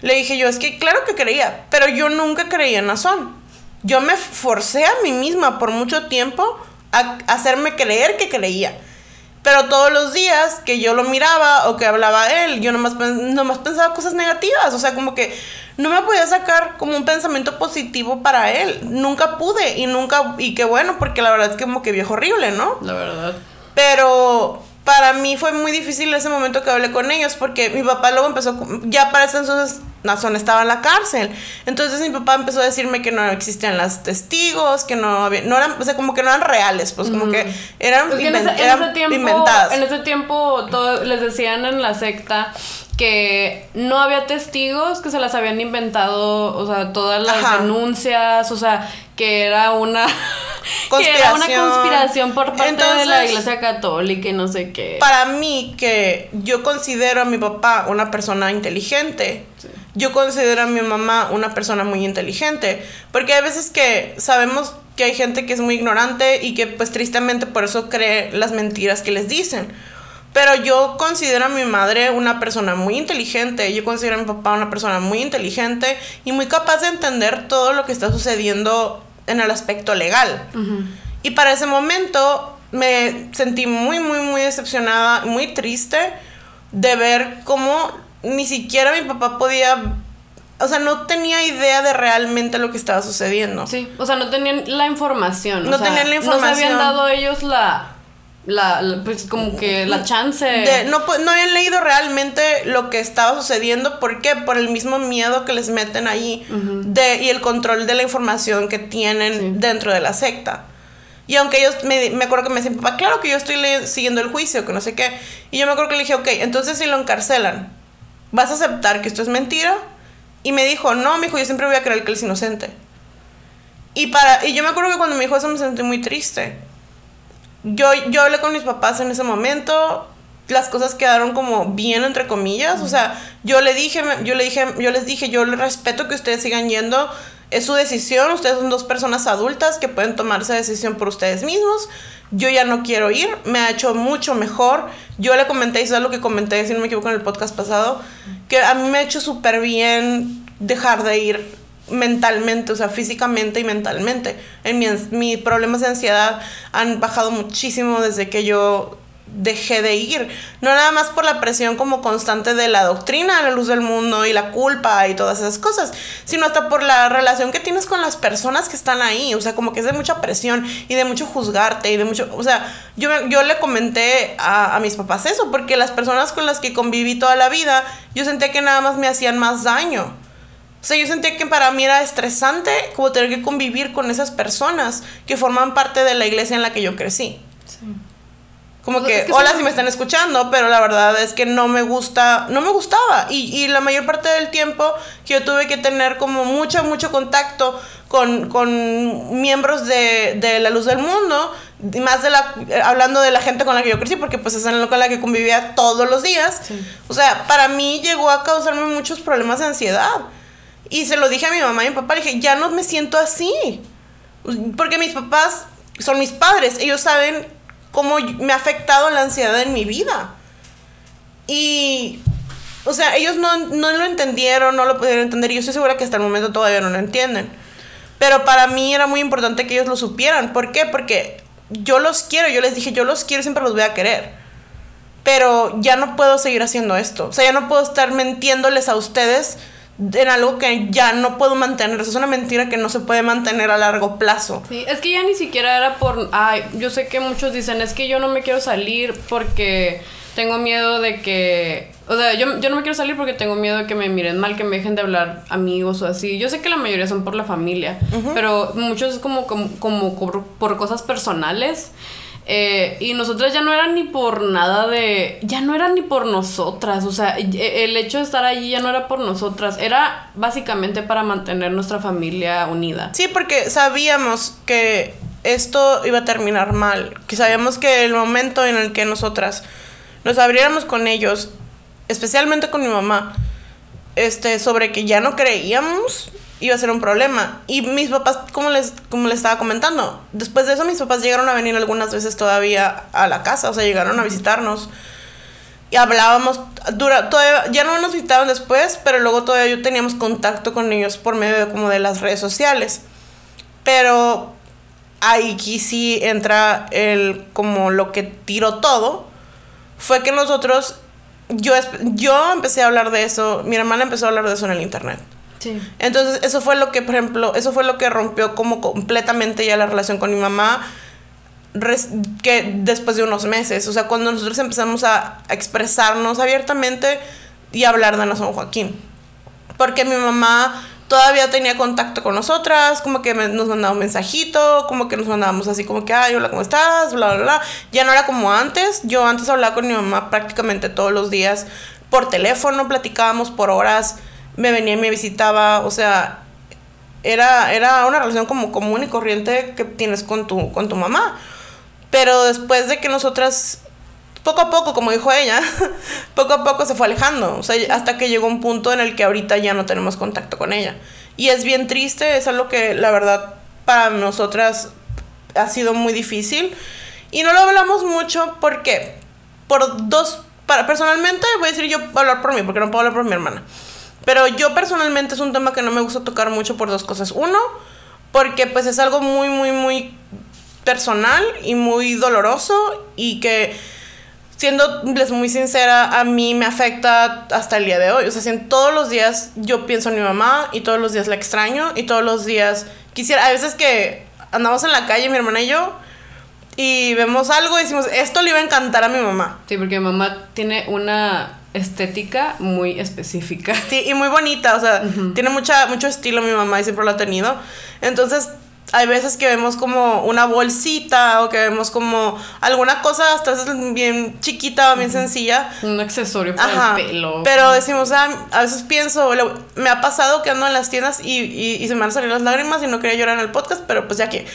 Le dije yo, es que claro que creía, pero yo nunca creía en Nazón. Yo me forcé a mí misma por mucho tiempo a hacerme creer que creía. Pero todos los días que yo lo miraba o que hablaba él, yo nomás, nomás pensaba cosas negativas. O sea, como que no me podía sacar como un pensamiento positivo para él. Nunca pude y nunca, y qué bueno, porque la verdad es que como que viejo horrible, ¿no? La verdad. Pero para mí fue muy difícil ese momento que hablé con ellos porque mi papá luego empezó, ya para ese entonces Nazón estaba en la cárcel. Entonces mi papá empezó a decirme que no existían los testigos, que no había, no eran, o sea, como que no eran reales, pues como que eran, Es que en, ese, en eran ese tiempo, inventadas. en ese tiempo todo- les decían en la secta que no había testigos, que se las habían inventado, o sea, todas las Ajá. denuncias, o sea, que era una que era una Conspiración. por parte de la Iglesia Católica y no sé qué. Para mí, que yo considero a mi papá una persona inteligente, yo considero a mi mamá una persona muy inteligente, porque hay veces que sabemos que hay gente que es muy ignorante y que pues tristemente por eso cree las mentiras que les dicen. Pero yo considero a mi madre una persona muy inteligente, yo considero a mi papá una persona muy inteligente y muy capaz de entender todo lo que está sucediendo en el aspecto legal. Y para ese momento me sentí muy, muy, muy decepcionada, muy triste de ver cómo ni siquiera mi papá podía, o sea, no tenía idea de realmente lo que estaba sucediendo. Sí, o sea, no tenían la información. o No sea, tenían la No se habían información. dado ellos la, la, la- pues como que la chance. De- no, no habían leído realmente lo que estaba sucediendo. ¿Por qué? Por el mismo miedo que les meten ahí de, y el control de la información que tienen Sí. dentro de la secta. Y aunque ellos, me, me acuerdo que me decían, papá, claro que yo estoy siguiendo el juicio, que no sé qué. Y yo me acuerdo que le dije, ok, entonces si lo encarcelan, ¿vas a aceptar que esto es mentira? Y me dijo, no, mi hijo, yo siempre voy a creer que él es inocente. Y, para, y yo me acuerdo que cuando me dijo eso me sentí muy triste. Yo, yo hablé con mis papás en ese momento las cosas quedaron como bien entre comillas, o sea, yo le dije, yo le dije, yo les dije, yo les respeto que ustedes sigan yendo, es su decisión, ustedes son dos personas adultas que pueden tomar esa decisión por ustedes mismos. Yo ya no quiero ir, me ha hecho mucho mejor. Yo le comenté, eso es lo que comenté, si no me equivoco, en el podcast pasado, que a mí me ha hecho súper bien dejar de ir mentalmente, o sea, físicamente y mentalmente. En mi, mis problemas de ansiedad han bajado muchísimo desde que yo dejé de ir. No nada más por la presión como constante de la doctrina, la luz del mundo y la culpa y todas esas cosas, sino hasta por la relación que tienes con las personas que están ahí. O sea, como que es de mucha presión y de mucho juzgarte y de mucho... O sea, yo, yo le comenté a, a mis papás eso, porque las personas con las que conviví toda la vida, yo sentía que nada más me hacían más daño. O sea, yo sentía que para mí era estresante como tener que convivir con esas personas que forman parte de la iglesia en la que yo crecí. Sí. Como que, es que hola son- si me están escuchando, pero la verdad es que no me gusta, no me gustaba. Y, y la mayor parte del tiempo que yo tuve que tener como mucho, mucho contacto con, con miembros de, de la luz del mundo, más de la, eh, hablando de la gente con la que yo crecí, porque pues es en lo con la que convivía todos los días. Sí. O sea, para mí llegó a causarme muchos problemas de ansiedad. Y se lo dije a mi mamá y a mi papá, le dije, ya no me siento así. Porque mis papás son mis padres, ellos saben cómo me ha afectado la ansiedad en mi vida. Y, o sea, ellos no, no lo entendieron, no lo pudieron entender, y yo estoy segura que hasta el momento todavía no lo entienden. Pero para mí era muy importante que ellos lo supieran. ¿Por qué? Porque yo los quiero, yo les dije, yo los quiero, siempre los voy a querer. Pero ya no puedo seguir haciendo esto. O sea, ya no puedo estar mintiéndoles a ustedes en algo que ya no puedo mantener. Eso es una mentira que no se puede mantener a largo plazo. Sí, es que ya ni siquiera era por, ay, yo sé que muchos dicen, es que yo no me quiero salir porque tengo miedo de que, o sea, yo, yo no me quiero salir porque tengo miedo de que me miren mal, que me dejen de hablar amigos o así. Yo sé que la mayoría son por la familia, pero muchos es como, como, como por cosas personales. Eh, y nosotras ya no era ni por nada de. Ya no era ni por nosotras. O sea, e- el hecho de estar allí ya no era por nosotras. Era básicamente para mantener nuestra familia unida. Sí, porque sabíamos que esto iba a terminar mal. Que sabíamos que el momento en el que nosotras nos abriéramos con ellos, especialmente con mi mamá, este, sobre que ya no creíamos, iba a ser un problema. Y mis papás, como les, como les estaba comentando, después de eso mis papás llegaron a venir algunas veces todavía a la casa, o sea, llegaron a visitarnos. Y hablábamos, dura, todavía, ya no nos visitaban después, pero luego todavía yo teníamos contacto con ellos por medio de, como de las redes sociales. Pero ahí sí entra el, como lo que tiró todo, fue que nosotros, yo, yo empecé a hablar de eso, mi hermana empezó a hablar de eso en el internet. Entonces, eso fue lo que, por ejemplo, eso fue lo que rompió como completamente ya la relación con mi mamá que después de unos meses, o sea, cuando nosotros empezamos a, a expresarnos abiertamente y hablar de San Joaquín. Porque mi mamá todavía tenía contacto con nosotras, como que nos mandaba un mensajito, como que nos mandábamos así como que, ay, hola, ¿cómo estás? Bla, bla, bla. Ya no era como antes. Yo antes hablaba con mi mamá prácticamente todos los días por teléfono, platicábamos por horas, me venía y me visitaba, o sea, era, era una relación como común y corriente que tienes con tu, con tu mamá. Pero después de que nosotras, poco a poco, como dijo ella, poco a poco se fue alejando. O sea, hasta que llegó un punto en el que ahorita ya no tenemos contacto con ella. Y es bien triste, es algo que la verdad para nosotras ha sido muy difícil. Y no lo hablamos mucho porque, por dos, para, personalmente voy a decir yo hablar por mí, porque no puedo hablar por mi hermana. Pero yo personalmente es un tema que no me gusta tocar mucho por dos cosas. Uno, porque pues es algo muy, muy, muy personal y muy doloroso y que siéndoles muy sincera, a mí me afecta hasta el día de hoy. O sea, si en todos los días yo pienso en mi mamá y todos los días la extraño y todos los días quisiera, a veces que andamos en la calle, mi hermana y yo, y vemos algo y decimos, esto le iba a encantar a mi mamá. Sí, porque mi mamá tiene una estética muy específica. Sí, y muy bonita, o sea, tiene mucha, mucho estilo mi mamá y siempre lo ha tenido. Entonces, hay veces que vemos como una bolsita o que vemos como alguna cosa hasta veces bien chiquita o bien sencilla. Un accesorio para Ajá, el pelo. pero decimos, ah, a veces pienso, me ha pasado que ando en las tiendas y, y- y se me van a salir las lágrimas y no quería llorar en el podcast, pero pues ya que,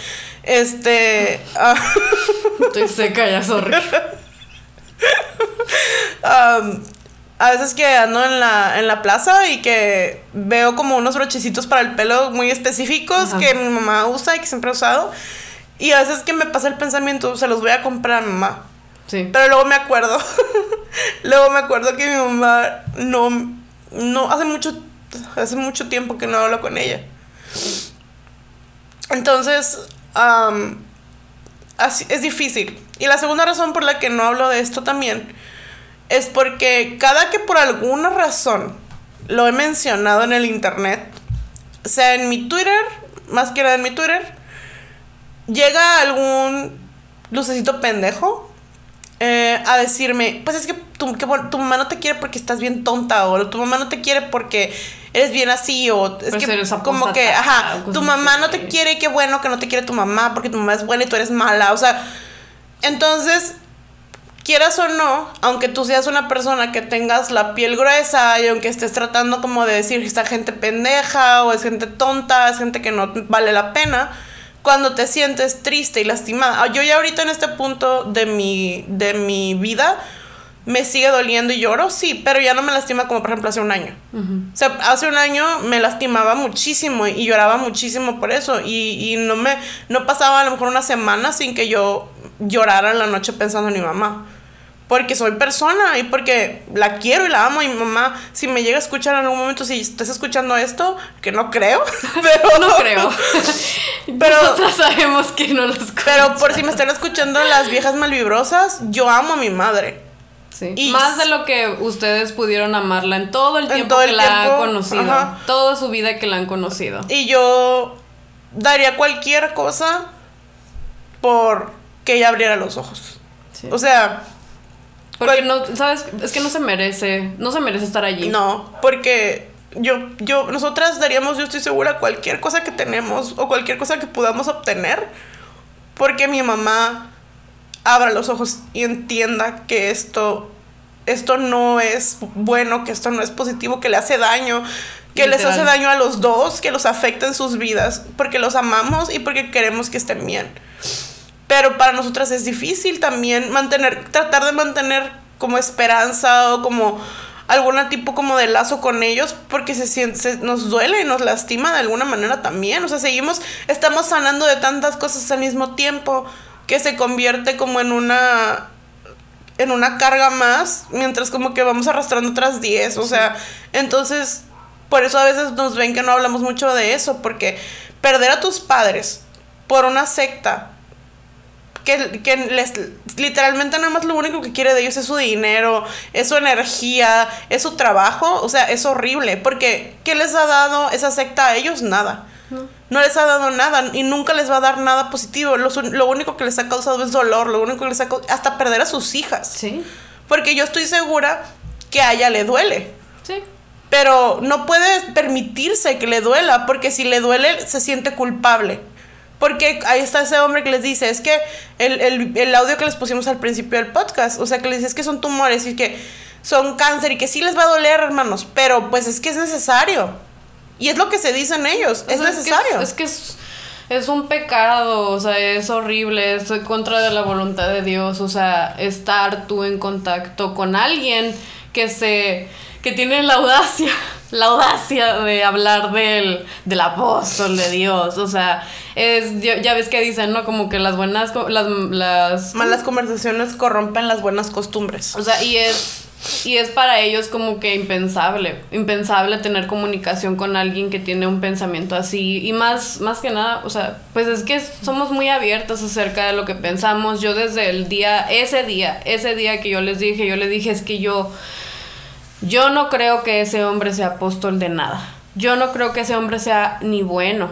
este, ah, Estoy seca ya, sorry. Um, a veces que ando en la, en la plaza y que veo como unos brochecitos para el pelo muy específicos Ajá. que mi mamá usa y que siempre ha usado. Y a veces que me pasa el pensamiento, se los voy a comprar a mi mamá. Sí. Pero luego me acuerdo. luego me acuerdo que mi mamá no. No, hace mucho. Hace mucho tiempo que no hablo con ella. Entonces. am, así, es difícil. Y la segunda razón por la que no hablo de esto también. Es porque cada que por alguna razón lo he mencionado en el internet. Sea en mi Twitter. Más que nada en mi Twitter. Llega algún lucecito pendejo eh, a decirme, pues es que tu, que tu mamá no te quiere porque estás bien tonta o tu mamá no te quiere porque eres bien así o es Pues que como que, ajá, tu mamá no te quiere qué bueno que no te quiere tu mamá porque tu mamá es buena y tú eres mala, o sea, entonces quieras o no, aunque tú seas una persona que tengas la piel gruesa y aunque estés tratando como de decir esta gente pendeja o es gente tonta, es gente que no vale la pena, cuando te sientes triste y lastimada. Ah, Yo ya ahorita en este punto de mi, de mi vida me sigue doliendo y lloro, sí, pero ya no me lastima como por ejemplo hace un año. O sea, hace un año me lastimaba muchísimo y lloraba muchísimo por eso. Y, y no me no pasaba a lo mejor una semana sin que yo llorara en la noche pensando en mi mamá. Porque soy persona y porque la quiero y la amo. Y mamá, si me llega a escuchar en algún momento, si estás escuchando esto, que no creo, pero No creo. Pero- Nosotras sabemos que no los Pero por si me están escuchando las viejas malvibrosas, yo amo a mi madre. Sí. Y- Más de lo que ustedes pudieron amarla en todo el En tiempo todo que la han conocido. ajá. Toda su vida que la han conocido. Y yo daría cualquier cosa por que ella abriera los ojos. Sí. O sea, Porque no, ¿sabes? Es que no se merece, no se merece estar allí. no, porque yo, yo, nosotras daríamos, yo estoy segura, cualquier cosa que tenemos o cualquier cosa que podamos obtener, porque mi mamá abra los ojos y entienda que esto, esto no es bueno, que esto no es positivo, que le hace daño, que les hace daño a los dos, que los afecta en sus vidas, porque los amamos y porque queremos que estén bien. Pero para nosotras es difícil también mantener, tratar de mantener como esperanza o como algún tipo como de lazo con ellos porque se siente, se- nos duele y nos lastima de alguna manera también. O sea, seguimos, estamos sanando de tantas cosas al mismo tiempo que se convierte como en una en una carga más, mientras como que vamos arrastrando otras 10, o sea, entonces por eso a veces nos ven que no hablamos mucho de eso, porque perder a tus padres por una secta que, que les literalmente nada más lo único que quiere de ellos es su dinero, es su energía, es su trabajo, o sea, es horrible, porque ¿qué les ha dado esa secta a ellos? Nada. No les ha dado nada y nunca les va a dar nada positivo. Lo único que les ha causado es dolor, lo único que les ha causado, hasta perder a sus hijas. Sí, Porque yo estoy segura que a ella le duele. sí. Pero no puede permitirse que le duela, porque si le duele, se siente culpable. Porque ahí está ese hombre que les dice, es que el, el- el audio que les pusimos al principio del podcast, o sea, que les dice es que son tumores y que son cáncer y que sí les va a doler, hermanos, pero pues es que es necesario. Y es lo que se dicen ellos, es necesario. Es que es, es un pecado, o sea, es horrible, es en contra de la voluntad de Dios, o sea, estar tú en contacto con alguien que se que tiene la audacia, la audacia de hablar del, del apóstol de Dios, o sea, es ya, ves que dicen, ¿no? Como que las buenas las las Malas conversaciones corrompen las buenas costumbres. o sea, y es y es para ellos como que impensable, impensable tener comunicación con alguien que tiene un pensamiento así y más más que nada, o sea, pues es que somos muy abiertos acerca de lo que pensamos. Yo desde el día ese día, ese día que yo les dije, yo les dije es que yo yo no creo que ese hombre sea apóstol de nada. Yo no creo que ese hombre sea ni bueno,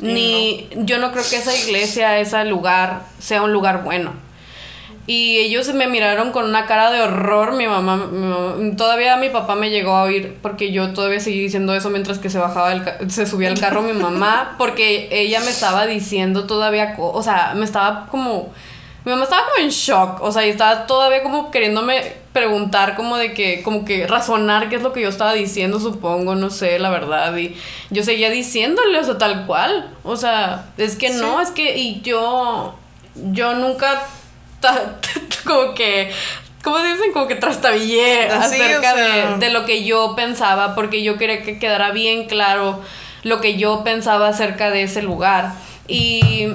ni yo no creo que esa iglesia, ese lugar sea un lugar bueno. Y ellos me miraron con una cara de horror, mi mamá, mi mamá- todavía mi papá me llegó a oír porque yo todavía seguí diciendo eso mientras que se bajaba el se subía al carro mi mamá, porque ella me estaba diciendo todavía, o sea, me estaba como mi mamá estaba como en shock, o sea, y estaba todavía como queriéndome preguntar como de que, como que razonar qué es lo que yo estaba diciendo, supongo, no sé, la verdad, y yo seguía diciéndole, o sea, tal cual, o sea, es que no, es que, y yo, yo nunca, ta- como que ¿Cómo dicen? Como que trastabillé Así, acerca o sea. de, de lo que yo pensaba, porque yo quería que quedara bien claro lo que yo pensaba acerca de ese lugar. Y,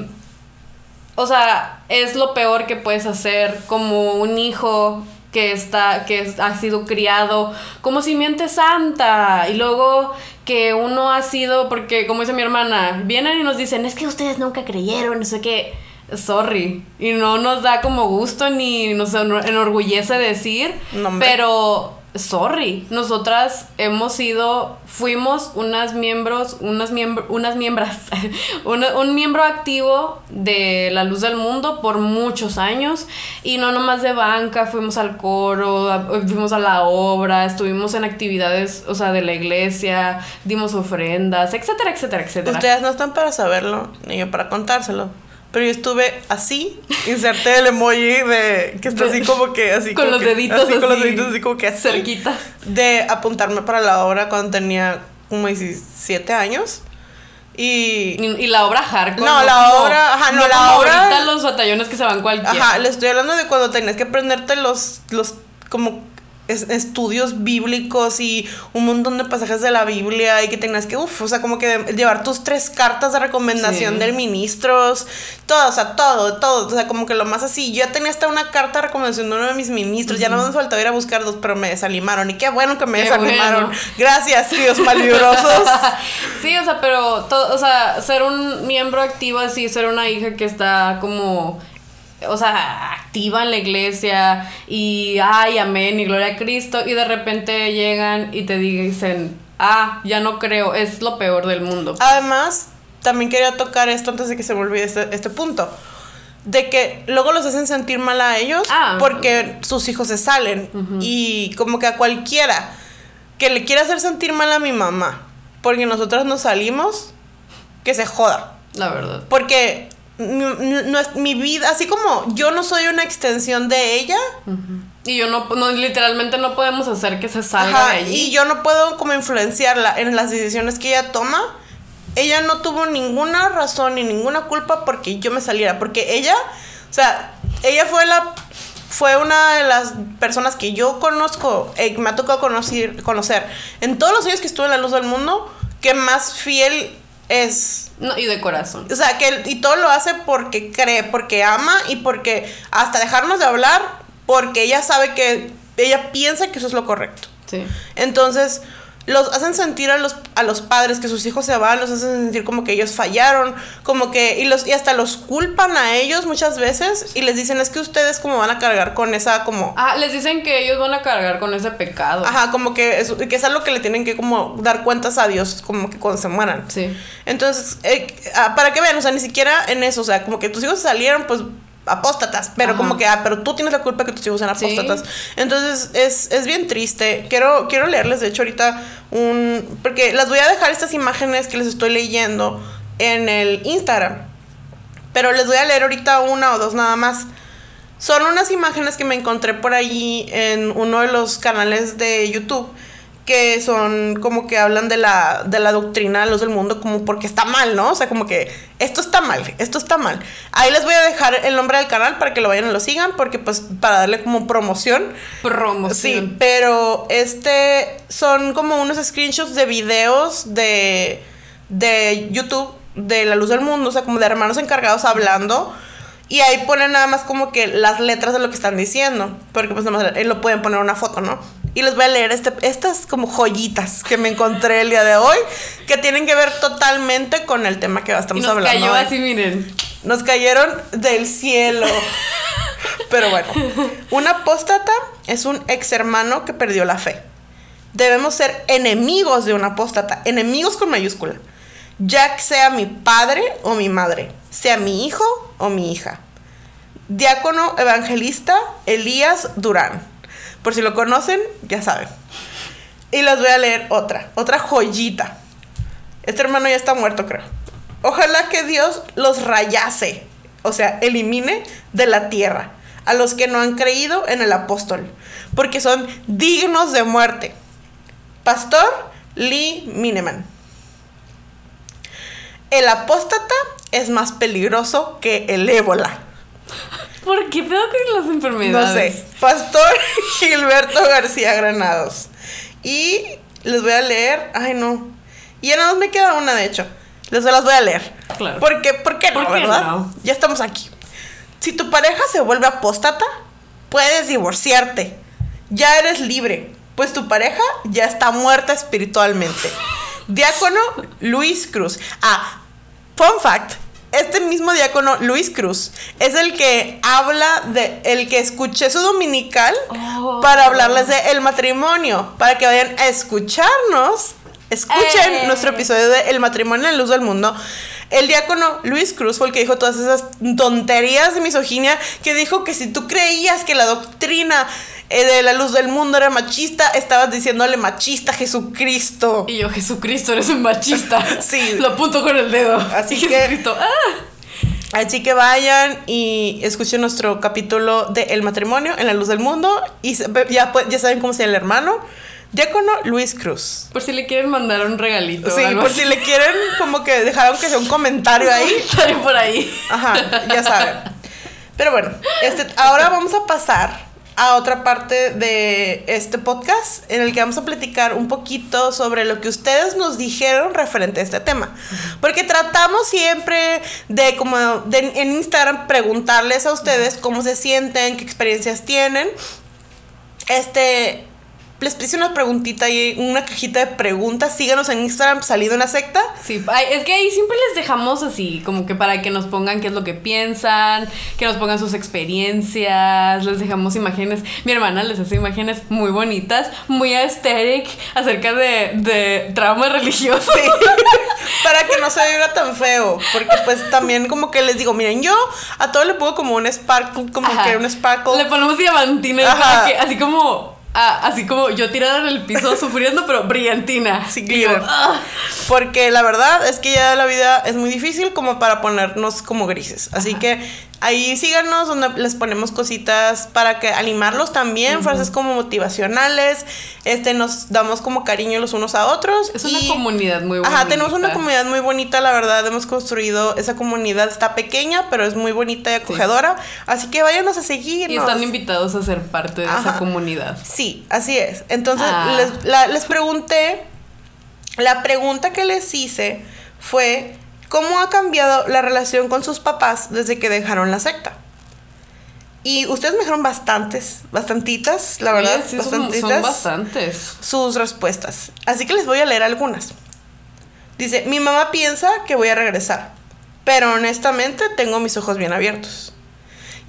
o sea, es lo peor que puedes hacer como un hijo que está que ha sido criado como simiente santa. Y luego que uno ha sido porque como dice mi hermana vienen y nos dicen es que ustedes nunca creyeron no sé qué sorry. Y no nos da como gusto ni nos enor- enorgullece decir No, pero sorry nosotras hemos sido fuimos unas miembros unas miembros unas miembras una- un miembro activo de la luz del mundo por muchos años y no nomás de banca fuimos al coro fuimos a la obra estuvimos en actividades o sea de la iglesia dimos ofrendas etcétera etcétera etcétera Ustedes no están para saberlo, ni yo para contárselo. Pero yo estuve así, inserté el emoji de que está así como que así con los que- deditos así, con los deditos así como que así, cerquitas de apuntarme para la obra cuando tenía como 17 años. Y y, y la obra hardcore No, la como- obra- ajá, no, la obra- ahorita los batallones que se van cualquiera. Ajá, le estoy hablando de cuando tenías que aprenderte los, los como es- estudios bíblicos y un montón de pasajes de la Biblia y que tenías que, uff, o sea, como que llevar tus tres cartas de recomendación Sí. del ministros, todo, o sea, todo, todo, o sea, como que lo más así. Yo ya tenía hasta una carta de recomendación de uno de mis ministros, ya no me faltaba ir a buscar dos, pero me desanimaron y qué bueno que me Qué desanimaron. bueno. Gracias, tíos malvibrosos. sí, o sea, pero todo, o sea, ser un miembro activo así, ser una hija que está como o sea, activa en la iglesia y ay, amén y gloria a Cristo y de repente llegan y te dicen, "Ah, ya no creo, es lo peor del mundo." Además, también quería tocar esto antes de que se me olvide este, este punto. De que luego los hacen sentir mal a ellos Ah. porque sus hijos se salen. Y como que a cualquiera que le quiera hacer sentir mal a mi mamá porque nosotros nos salimos, que se joda. La verdad. Porque mi, mi- no es- mi vida, así como yo no soy una extensión de ella, Y yo no, no literalmente no podemos hacer que se salga Ajá, de allí. y yo no puedo como influenciarla en las decisiones que ella toma. Ella no tuvo ninguna razón ni ninguna culpa porque yo me saliera, porque ella, o sea, ella fue la fue una de las personas que yo conozco, eh, me ha tocado conocer, conocer en todos los años que estuve en la luz del mundo, que más fiel es No, y de corazón. o sea, que y todo lo hace porque cree, porque ama y porque hasta dejarnos de hablar, porque ella sabe que ella piensa que eso es lo correcto. Sí. Entonces, los hacen sentir a los, a los padres que sus hijos se van, los hacen sentir como que ellos fallaron, como que, y, los, y hasta los culpan a ellos muchas veces y les dicen, es que ustedes como van a cargar con esa como... Ah, les dicen que ellos van a cargar con ese pecado. Ajá, como que es, que es algo que le tienen que como dar cuentas a Dios, como que cuando se mueran. Sí. Entonces, eh, ah, para que vean, o sea, ni siquiera en eso, o sea, como que tus hijos salieron, pues apóstatas, pero Ajá. como que, ah, pero tú tienes la culpa que tus hijos sean Sí. apóstatas. Entonces, es, es bien triste. Quiero, quiero leerles, de hecho, ahorita un... Porque las voy a dejar estas imágenes que les estoy leyendo en el Instagram. Pero les voy a leer ahorita una o dos nada más. Son unas imágenes que me encontré por allí en uno de los canales de YouTube que son como que hablan de la, de la doctrina de los del mundo como porque está mal, ¿no? O sea, como que esto está mal, esto está mal. Ahí les voy a dejar el nombre del canal para que lo vayan y lo sigan porque pues para darle como promoción. Promoción. Sí, pero este son como unos screenshots de videos de, de YouTube de la luz del mundo, o sea, como de hermanos encargados hablando. Y ahí ponen nada más como que las letras de lo que están diciendo. Porque pues nada más eh, lo pueden poner una foto, ¿no? Y les voy a leer este, estas como joyitas que me encontré el día de hoy. Que tienen que ver totalmente con el tema que Y estamos nos hablando. cayó hoy. así, miren. Nos cayeron del cielo. Pero bueno, un apóstata es un ex hermano que perdió la fe. Debemos ser enemigos de un apóstata, enemigos con mayúscula. Ya que sea mi padre o mi madre, sea mi hijo o mi hija. Diácono evangelista Elías Durán. Por si lo conocen, ya saben. Y les voy a leer otra, otra joyita. Este hermano ya está muerto, creo. Ojalá que Dios los rayase, o sea, elimine de la tierra a los que no han creído en el apóstol, porque son dignos de muerte. Pastor Lee Mineman. El apóstata es más peligroso que el ébola. ¿Por qué pedo con las enfermedades? No sé. Pastor Gilberto García Granados. Y les voy a leer. Ay, no. Y ya nada más me queda una, de hecho. Les las voy a leer. Claro. ¿Por qué? ¿Por qué no, ¿Por qué verdad? no? Ya estamos aquí. Si tu pareja se vuelve apóstata, puedes divorciarte. Ya eres libre, pues tu pareja ya está muerta espiritualmente. Diácono Luis Cruz. Ah, fun fact. Este mismo diácono Luis Cruz es el que habla de el que escuché su dominical Oh. para hablarles de el matrimonio, para que vayan a escucharnos. Escuchen Eh. nuestro episodio de El matrimonio en la luz del mundo. El diácono Luis Cruz fue el que dijo todas esas tonterías de misoginia, que dijo que si tú creías que la doctrina eh, de la luz del mundo era machista, estabas diciéndole machista a Jesucristo. Y yo, Jesucristo, eres un machista. Sí. Lo apunto con el dedo. Así Y que- Jesucristo, ¡ah! Así que vayan y escuchen nuestro capítulo de El matrimonio en la luz del mundo y ya, pu- ya saben cómo se llama el hermano. Diácono Luis Cruz. Por si le quieren mandar un regalito. Sí, algo por así. si le quieren como que dejar aunque sea un comentario ahí. Estaré por ahí. Ajá, ya saben. Pero bueno, este, ahora vamos a pasar a otra parte de este podcast en el que vamos a platicar un poquito sobre lo que ustedes nos dijeron referente a este tema. Porque tratamos siempre de como de, en Instagram preguntarles a ustedes cómo se sienten, qué experiencias tienen. Este les puse una preguntita y una cajita de preguntas. Síganos en Instagram, salido una secta. Sí, es que ahí siempre les dejamos así, como que para que nos pongan qué es lo que piensan, que nos pongan sus experiencias, les dejamos imágenes. Mi hermana les hace imágenes muy bonitas, muy aesthetic, acerca de, de trauma religioso. para que no se vea tan feo. Porque pues también como que les digo, miren, yo a todo le pongo como un sparkle, como Ajá. que un sparkle. Le ponemos diamantina así como, ah, así como yo tirada en el piso sufriendo, pero brillantina. Sí, glitter. ah. Porque la verdad es que ya la vida es muy difícil como para ponernos como grises. Así que ahí síganos donde les ponemos cositas para que animarlos también, frases como motivacionales. Este nos damos como cariño los unos a otros. Es una y- comunidad muy bonita. Ajá, tenemos una comunidad muy bonita, la verdad. Hemos construido esa comunidad, está pequeña, pero es muy bonita y acogedora. Así que váyanos a seguir. Y están invitados a ser parte de esa comunidad. Sí, así es. Entonces Ah. les, la- les pregunté, la pregunta que les hice fue, ¿cómo ha cambiado la relación con sus papás desde que dejaron la secta? Y ustedes me dijeron bastantes, bastantitas, la verdad, Sí, sí, son, bastantitas son bastantes. sus respuestas. Así que les voy a leer algunas. Dice, mi mamá piensa que voy a regresar, pero honestamente tengo mis ojos bien abiertos.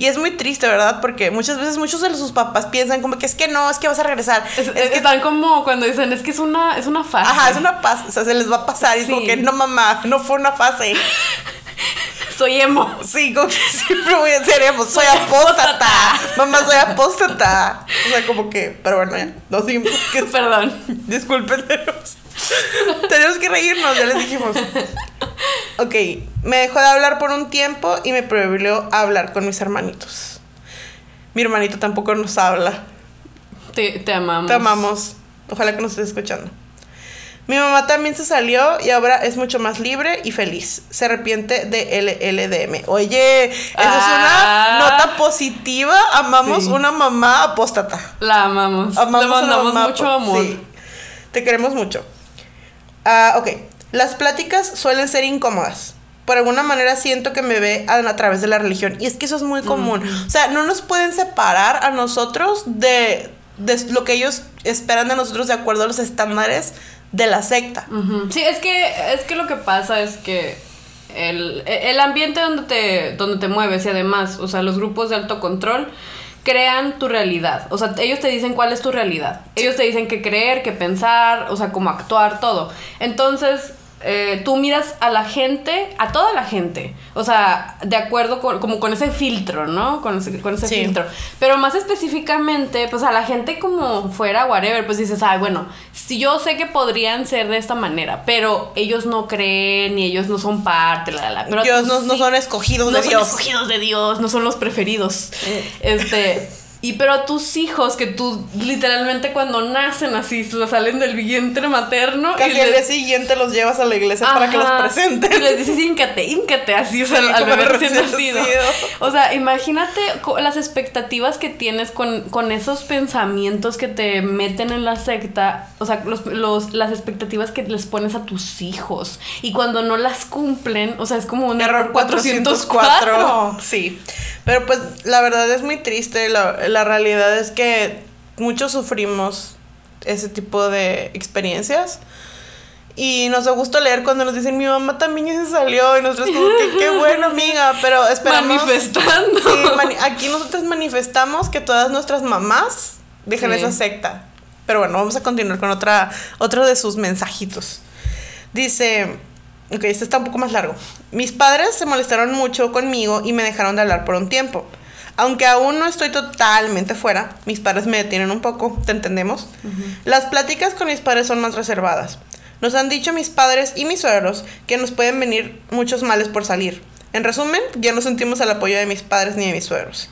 Y es muy triste, ¿verdad? Porque muchas veces muchos de sus papás piensan como que es que no, es que vas a regresar. Es- Es que- están como cuando dicen, es que es una, es una fase. Ajá, es una paz, o sea, se les va a pasar. Y es como que no, mamá, no fue una fase. Soy emo. Sí, como que siempre voy a ser emo, soy apóstata. Mamá, soy apóstata. O sea, como que, pero bueno, ya, no que- Perdón. Disculpen, tenemos, tenemos que reírnos, ya les dijimos. Ok, me dejó de hablar por un tiempo y me prohibió hablar con mis hermanitos. Mi hermanito tampoco nos habla. Te, te amamos. Te amamos. Ojalá que nos estés escuchando. Mi mamá también se salió y ahora es mucho más libre y feliz. Se arrepiente de LLDM. Oye, eso es Ah. una nota positiva. Amamos Sí. una mamá apóstata. La amamos. Amamos Le mandamos mamá mucho amor. sí. Te queremos mucho. Ah, ok. Las pláticas suelen ser incómodas. Por alguna manera siento que me ve a, a través de la religión. Y es que eso es muy común. O sea, no nos pueden separar a nosotros de, de lo que ellos esperan de nosotros de acuerdo a los estándares de la secta. Sí, es que, es que lo que pasa es que el, el ambiente donde te, donde te mueves y además, o sea, los grupos de alto control crean tu realidad. O sea, ellos te dicen cuál es tu realidad. Ellos te dicen qué creer, qué pensar, o sea, cómo actuar, todo. Entonces, eh, tú miras a la gente, a toda la gente, o sea, de acuerdo con, como con ese filtro, ¿no? Con ese, con ese Sí. filtro. Pero más específicamente, pues a la gente como fuera, whatever, pues dices, ay, bueno, si yo sé que podrían ser de esta manera, pero ellos no creen y ellos no son parte, la, la, la. Pero tú no, no son escogidos no de son Dios. escogidos de Dios, no son los preferidos. Este, Y pero tus hijos, que tú literalmente cuando nacen así, salen del vientre materno. Casi y al día siguiente los llevas a la iglesia para que los presenten. Y les dices, íncate, íncate, así, o sea, Sí, al bebé recién nacido. O sea, imagínate las expectativas que tienes con, con esos pensamientos que te meten en la secta. O sea, los, los- las expectativas que les pones a tus hijos. Y cuando no las cumplen, o sea, es como un error 404. 404. Sí. Pero pues la verdad es muy triste. La, la realidad es que muchos sufrimos ese tipo de experiencias. Y nos da gusto leer cuando nos dicen, mi mamá también ya se salió. Y nosotros como que qué bueno, amiga. Pero esperamos... Manifestando. Sí, mani- aquí nosotros manifestamos que todas nuestras mamás dejen Sí. esa secta. Pero bueno, vamos a continuar con otra, otro de sus mensajitos. Dice, ok, este está un poco más largo. Mis padres se molestaron mucho conmigo y me dejaron de hablar por un tiempo. Aunque aún no estoy totalmente fuera, mis padres me detienen un poco, ¿te entendemos? Las pláticas con mis padres son más reservadas. Nos han dicho mis padres y mis suegros que nos pueden venir muchos males por salir. En resumen, ya no sentimos el apoyo de mis padres ni de mis suegros.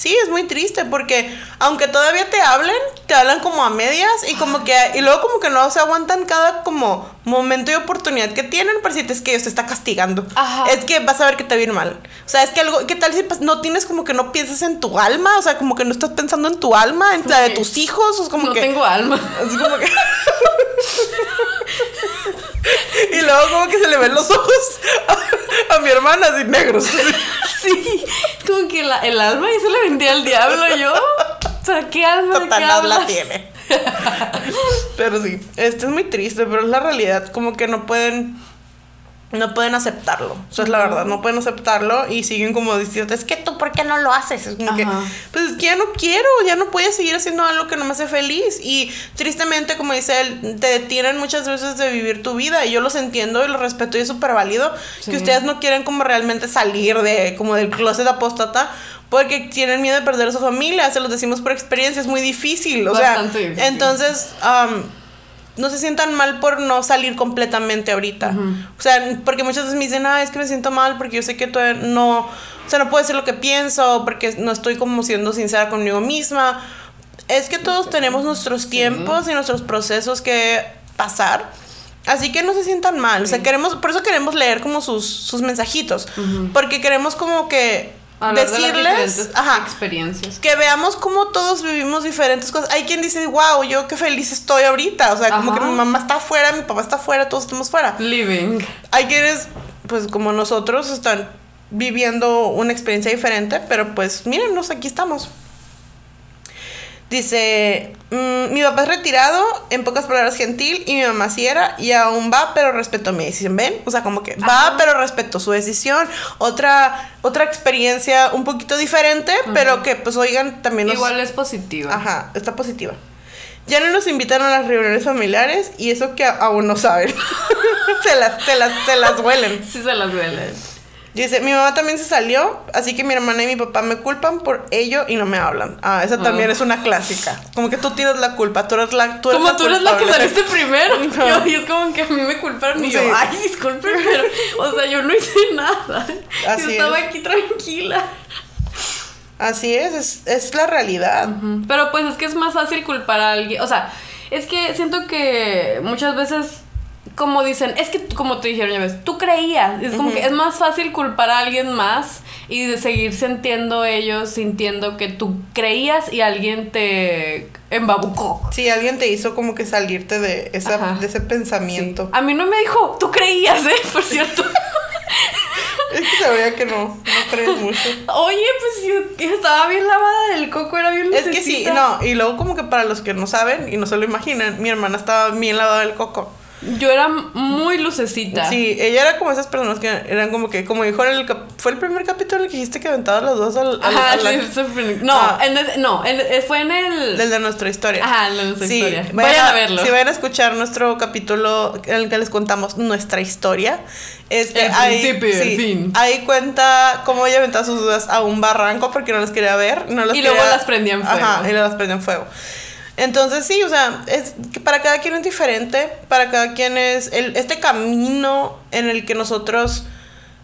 Sí, es muy triste porque aunque todavía te hablen, te hablan como a medias y como que y luego como que no se aguantan cada como momento y oportunidad que tienen para decirte es que Dios te está castigando. Ajá. Es que vas a ver que te ir mal. O sea, es que algo, ¿qué tal si no tienes como que no piensas en tu alma? O sea, como que no estás pensando en tu alma, en la de tus hijos, o es como no que tengo alma. Así como que. y luego como que se le ven los ojos a, a mi hermana así negros. Sí, como que la- el alma y se le vendía al diablo yo. O sea, ¿qué alma Satanás la tiene. pero sí, esto es muy triste, pero es la realidad. Como que no pueden. No pueden aceptarlo. Eso es la verdad. No pueden aceptarlo y siguen como diciendo, es que tú, ¿por qué no lo haces? Es como que, pues es que ya no quiero, ya no voy a seguir haciendo algo que no me hace feliz. Y tristemente, como dice él, te detienen muchas veces de vivir tu vida. Y yo los entiendo y los respeto y es súper válido. Sí. Que ustedes no quieren como realmente salir de, como del closet apóstata. Porque tienen miedo de perder a su familia. Se los decimos por experiencia, es muy difícil. O Bastante sea, difícil. entonces, am, no se sientan mal por no salir completamente ahorita. O sea, porque muchas veces me dicen, ah, es que me siento mal porque yo sé que todavía no, o sea, no puedo decir lo que pienso, porque no estoy como siendo sincera conmigo misma. Es que todos tenemos nuestros tiempos y nuestros procesos que pasar. Así que no se sientan mal. O sea, queremos, por eso queremos leer como sus, sus mensajitos. Porque queremos como que Hablar decirles. Ajá experiencias. que veamos cómo todos vivimos diferentes cosas. Hay quien dice, wow, yo qué feliz estoy ahorita. O sea, como que mi mamá está afuera, mi papá está afuera, todos estamos fuera. Living. Hay quienes, pues como nosotros, están viviendo una experiencia diferente, pero pues mírennos, aquí estamos. Dice, mm, mi papá es retirado, en pocas palabras gentil, y mi mamá sí era, y aún va, pero respetó mi decisión, ¿ven? O sea, como que va, pero respetó su decisión. Otra, otra experiencia un poquito diferente, pero que pues oigan, también. Igual es positiva. Ajá, está positiva. Ya no nos invitan a las reuniones familiares y eso que aún no saben. se, las, se, las, se las huelen. Sí se las duele. Dice, mi mamá también se salió, así que mi hermana y mi papá me culpan por ello y no me hablan. Ah, esa también Ah. es una clásica. Como que tú tienes la culpa, tú eres la tú eres Como tú eres la que saliste primero. No. Yo- y es como que a mí me culparon y yo, ay, disculpen, pero, o sea, yo no hice nada. Así yo estaba es. aquí tranquila. Así es, es, es la realidad. Pero pues es que es más fácil culpar a alguien. O sea, es que siento que muchas veces, como dicen, es que como te dijeron ya ves, tú creías. Es como que es más fácil culpar a alguien más y de seguir sintiendo ellos, sintiendo que tú creías y alguien te embabucó. Si alguien te hizo como que salirte de, esa, Ajá. de ese pensamiento. A mí no me dijo, tú creías, ¿eh? Por cierto. Es que se veía que no, no crees mucho. Oye, pues yo estaba bien lavada del coco, era bien Es que sí, lucecita. no, y luego como que para los que no saben y no se lo imaginan, mi hermana estaba bien lavada del coco. Yo era muy lucecita. Sí, ella era como esas personas que eran como que, como dijo en el fue el primer capítulo en el que dijiste que aventaba las dos al, al- Ajá, a la- sí, No, Ah. en el- no, en- eh, fue en el. del de nuestra historia. Ajá, en nuestra Sí, historia. vayan Vayan a verlo. Si vayan a escuchar nuestro capítulo en el que les contamos nuestra historia, este, El ahí, principio el sí, fin. ahí cuenta cómo ella aventaba sus dudas a un barranco porque no las quería ver. No las Y luego las prendía en fuego. Ajá, y luego las prendía en fuego. Entonces sí, o sea, es para cada quien es diferente, para cada quien es el, este camino en el que nosotros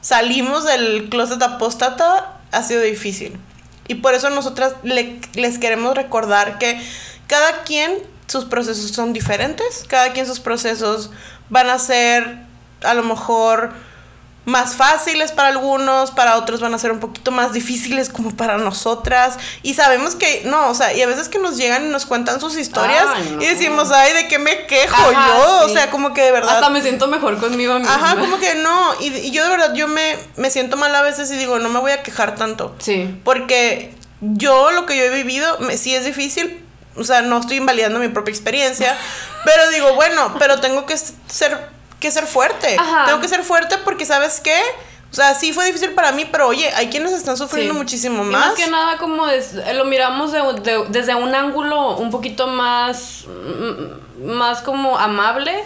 salimos del closet apóstata ha sido difícil. Y por eso nosotras le- les queremos recordar que cada quien sus procesos son diferentes, cada quien sus procesos van a ser a lo mejor más fáciles para algunos, para otros van a ser un poquito más difíciles como para nosotras. Y sabemos que, no, o sea, y a veces que nos llegan y nos cuentan sus historias Ay, no. y decimos, ay, ¿de qué me quejo Ajá, yo? sí. O sea, como que de verdad... Hasta me siento mejor conmigo misma. Ajá, como que no. Y, y yo de verdad, yo me, me siento mal a veces y digo, no me voy a quejar tanto. Sí. Porque yo lo que yo he vivido, me, sí es difícil. O sea, no estoy invalidando mi propia experiencia. pero digo, bueno, pero tengo que ser, que ser fuerte. Ajá. Tengo que ser fuerte porque, ¿sabes qué? O sea, sí fue difícil para mí, pero oye, hay quienes están sufriendo Sí. muchísimo Y más. más que nada como des- lo miramos de- de- desde un ángulo un poquito más, mm, más como amable.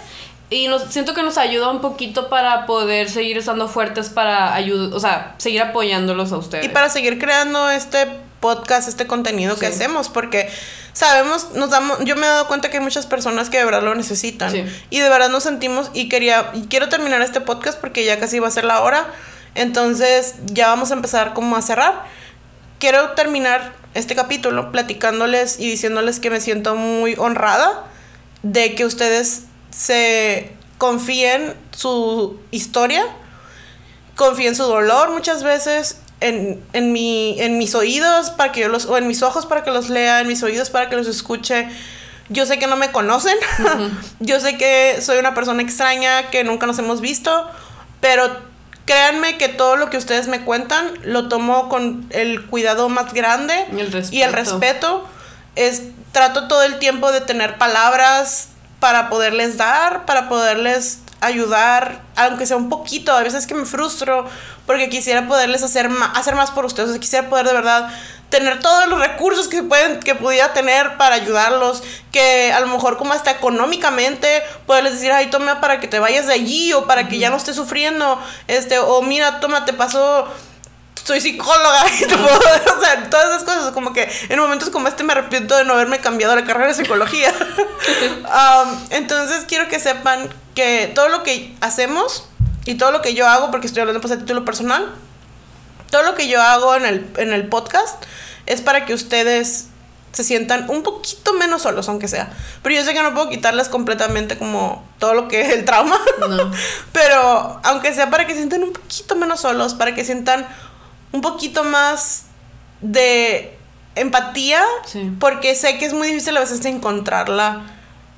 Y nos, siento que nos ayuda un poquito para poder seguir estando fuertes para ayudar, o sea, seguir apoyándolos a ustedes. Y para seguir creando este podcast, este contenido que hacemos, porque sabemos, nos damos, yo me he dado cuenta que hay muchas personas que de verdad lo necesitan. Sí. Y de verdad nos sentimos, y quería, y quiero terminar este podcast porque ya casi va a ser la hora. Entonces ya vamos a empezar como a cerrar. Quiero terminar este capítulo platicándoles y diciéndoles que me siento muy honrada de que ustedes se confíen su historia confíen su dolor muchas veces en, en, mi, en mis oídos para que yo los, o en mis ojos para que los lea, en mis oídos para que los escuche. Yo sé que no me conocen, yo sé que soy una persona extraña, que nunca nos hemos visto, pero créanme que todo lo que ustedes me cuentan lo tomo con el cuidado más grande Y el y el respeto. respeto. Es, trato todo el tiempo de tener palabras para poderles dar, para poderles ayudar, aunque sea un poquito. A veces que me frustro porque quisiera poderles hacer, hacer más por ustedes. O sea, quisiera poder de verdad tener todos los recursos que pueden que pudiera tener para ayudarlos que a lo mejor como hasta económicamente poderles decir ay toma para que te vayas de allí o para que ya no estés sufriendo este o mira toma te pasó soy psicóloga y te puedo- o sea, todas esas cosas, como que en momentos como este me arrepiento de no haberme cambiado la carrera de psicología. Um, entonces quiero que sepan que todo lo que hacemos y todo lo que yo hago, porque estoy hablando pues a título personal, todo lo que yo hago en el, en el podcast es para que ustedes se sientan un poquito menos solos, aunque sea. Pero yo sé que no puedo quitarles completamente como todo lo que es el trauma. No. Pero aunque sea para que se sientan un poquito menos solos, para que sientan un poquito más de empatía, Sí. porque sé que es muy difícil a veces encontrarla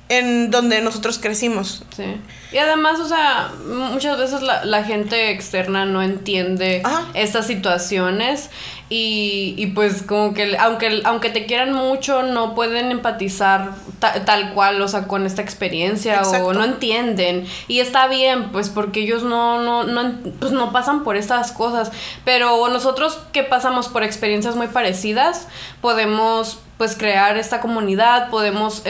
en donde nosotros crecimos. Sí. Y además, o sea, muchas veces la, la gente externa no entiende Ajá. estas situaciones y, y pues como que aunque, aunque te quieran mucho no pueden empatizar ta- tal cual, o sea, con esta experiencia Exacto. o no entienden. Y está bien, pues porque ellos no, no, no, pues, no pasan por estas cosas. Pero nosotros que pasamos por experiencias muy parecidas, podemos pues crear esta comunidad, podemos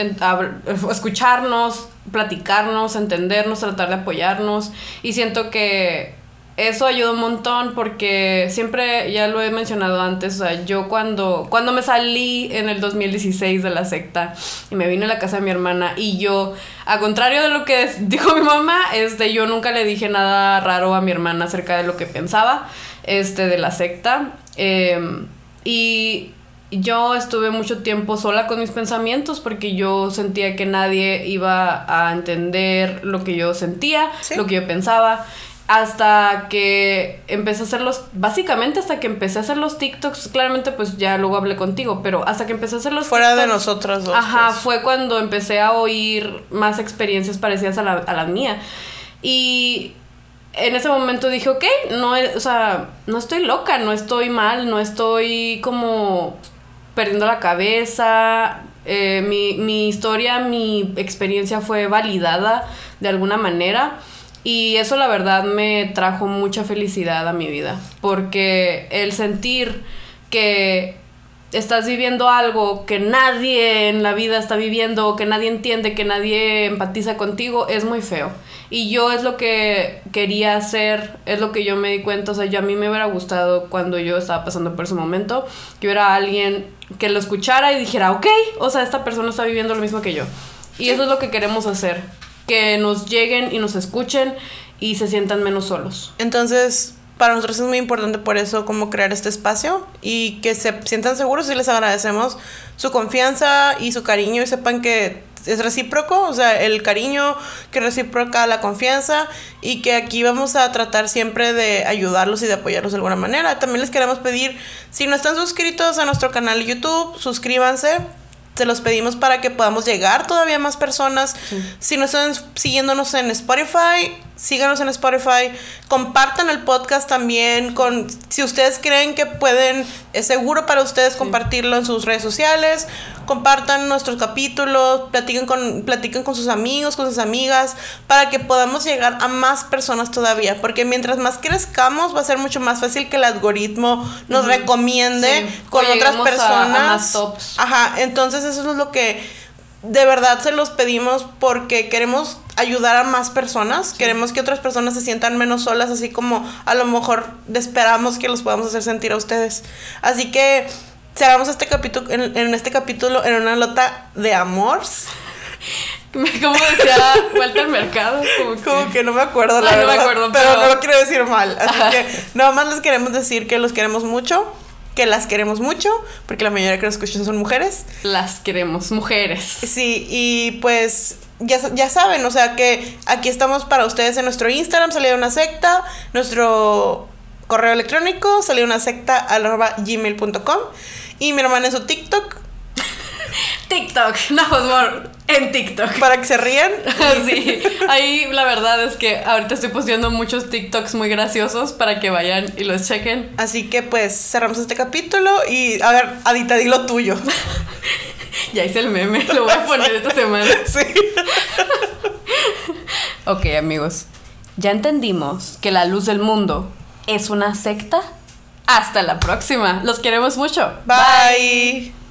escucharnos, platicarnos, entendernos, tratar de apoyarnos. Y siento que eso ayuda un montón porque siempre, ya lo he mencionado antes, o sea, yo cuando, cuando me salí en el 2016 de la secta y me vine a la casa de mi hermana y yo, a contrario de lo que dijo mi mamá, este, yo nunca le dije nada raro a mi hermana acerca de lo que pensaba este, de la secta. em, y yo estuve mucho tiempo sola con mis pensamientos porque yo sentía que nadie iba a entender lo que yo sentía, Sí. lo que yo pensaba. Hasta que empecé a hacer los, básicamente hasta que empecé a hacer los TikToks, claramente pues ya luego hablé contigo, pero hasta que empecé a hacer los Fuera de nosotras dos. Ajá, pues. fue cuando empecé a oír más experiencias parecidas a la, a la mía. Y en ese momento dije, ok, no, o sea, no estoy loca, no estoy mal, no estoy como perdiendo la cabeza. eh, mi, mi historia, mi experiencia fue validada de alguna manera. Y eso la verdad me trajo mucha felicidad a mi vida. Porque el sentir que estás viviendo algo que nadie en la vida está viviendo, que nadie entiende, que nadie empatiza contigo, es muy feo. Y yo es lo que quería hacer, es lo que yo me di cuenta, o sea, yo a mí me hubiera gustado cuando yo estaba pasando por ese momento, que hubiera alguien que lo escuchara y dijera, ok, o sea, esta persona está viviendo lo mismo que yo. Y eso es lo que queremos hacer, que nos lleguen y nos escuchen y se sientan menos solos. Entonces, para nosotros es muy importante por eso como crear este espacio y que se sientan seguros y les agradecemos su confianza y su cariño y sepan que es recíproco, o sea, el cariño que reciproca la confianza y que aquí vamos a tratar siempre de ayudarlos y de apoyarlos de alguna manera. También les queremos pedir, si no están suscritos a nuestro canal de YouTube, suscríbanse. Se los pedimos para que podamos llegar todavía más personas. Si no están siguiéndonos en Spotify, síganos en Spotify, compartan el podcast también con si ustedes creen que pueden es seguro para ustedes compartirlo en sus redes sociales, compartan nuestros capítulos, platiquen con platiquen con sus amigos, con sus amigas para que podamos llegar a más personas todavía, porque mientras más crezcamos va a ser mucho más fácil que el algoritmo nos recomiende con otras personas. Ajá, entonces eso es lo que de verdad se los pedimos porque queremos ayudar a más personas, queremos que otras personas se sientan menos solas, así como a lo mejor esperamos que los podamos hacer sentir a ustedes. Así que cerramos este capítulo en, este capítulo en una nota de amor. Como decía Walter Mercado. Como que, no me acuerdo, la verdad. pero, pero, no lo quiero decir mal. Así que nada más les queremos decir que los queremos mucho que las queremos mucho, porque la mayoría que nos escuchan son mujeres. Las queremos, mujeres. Sí, y pues ya, ya saben, o sea que aquí estamos para ustedes en nuestro Instagram, salió una secta, nuestro correo electrónico, salió una secta arroba gmail.com y mi hermana en su TikTok. TikTok, no, por en TikTok. Para que se rían. sí. Ahí la verdad es que ahorita estoy posteando muchos TikToks muy graciosos para que vayan y los chequen. Así que pues cerramos este capítulo y a ver, Adita, di lo tuyo. ya hice el meme, lo voy a poner esta semana. Sí. ok, amigos. Ya entendimos que la luz del mundo es una secta. Hasta la próxima. Los queremos mucho. Bye.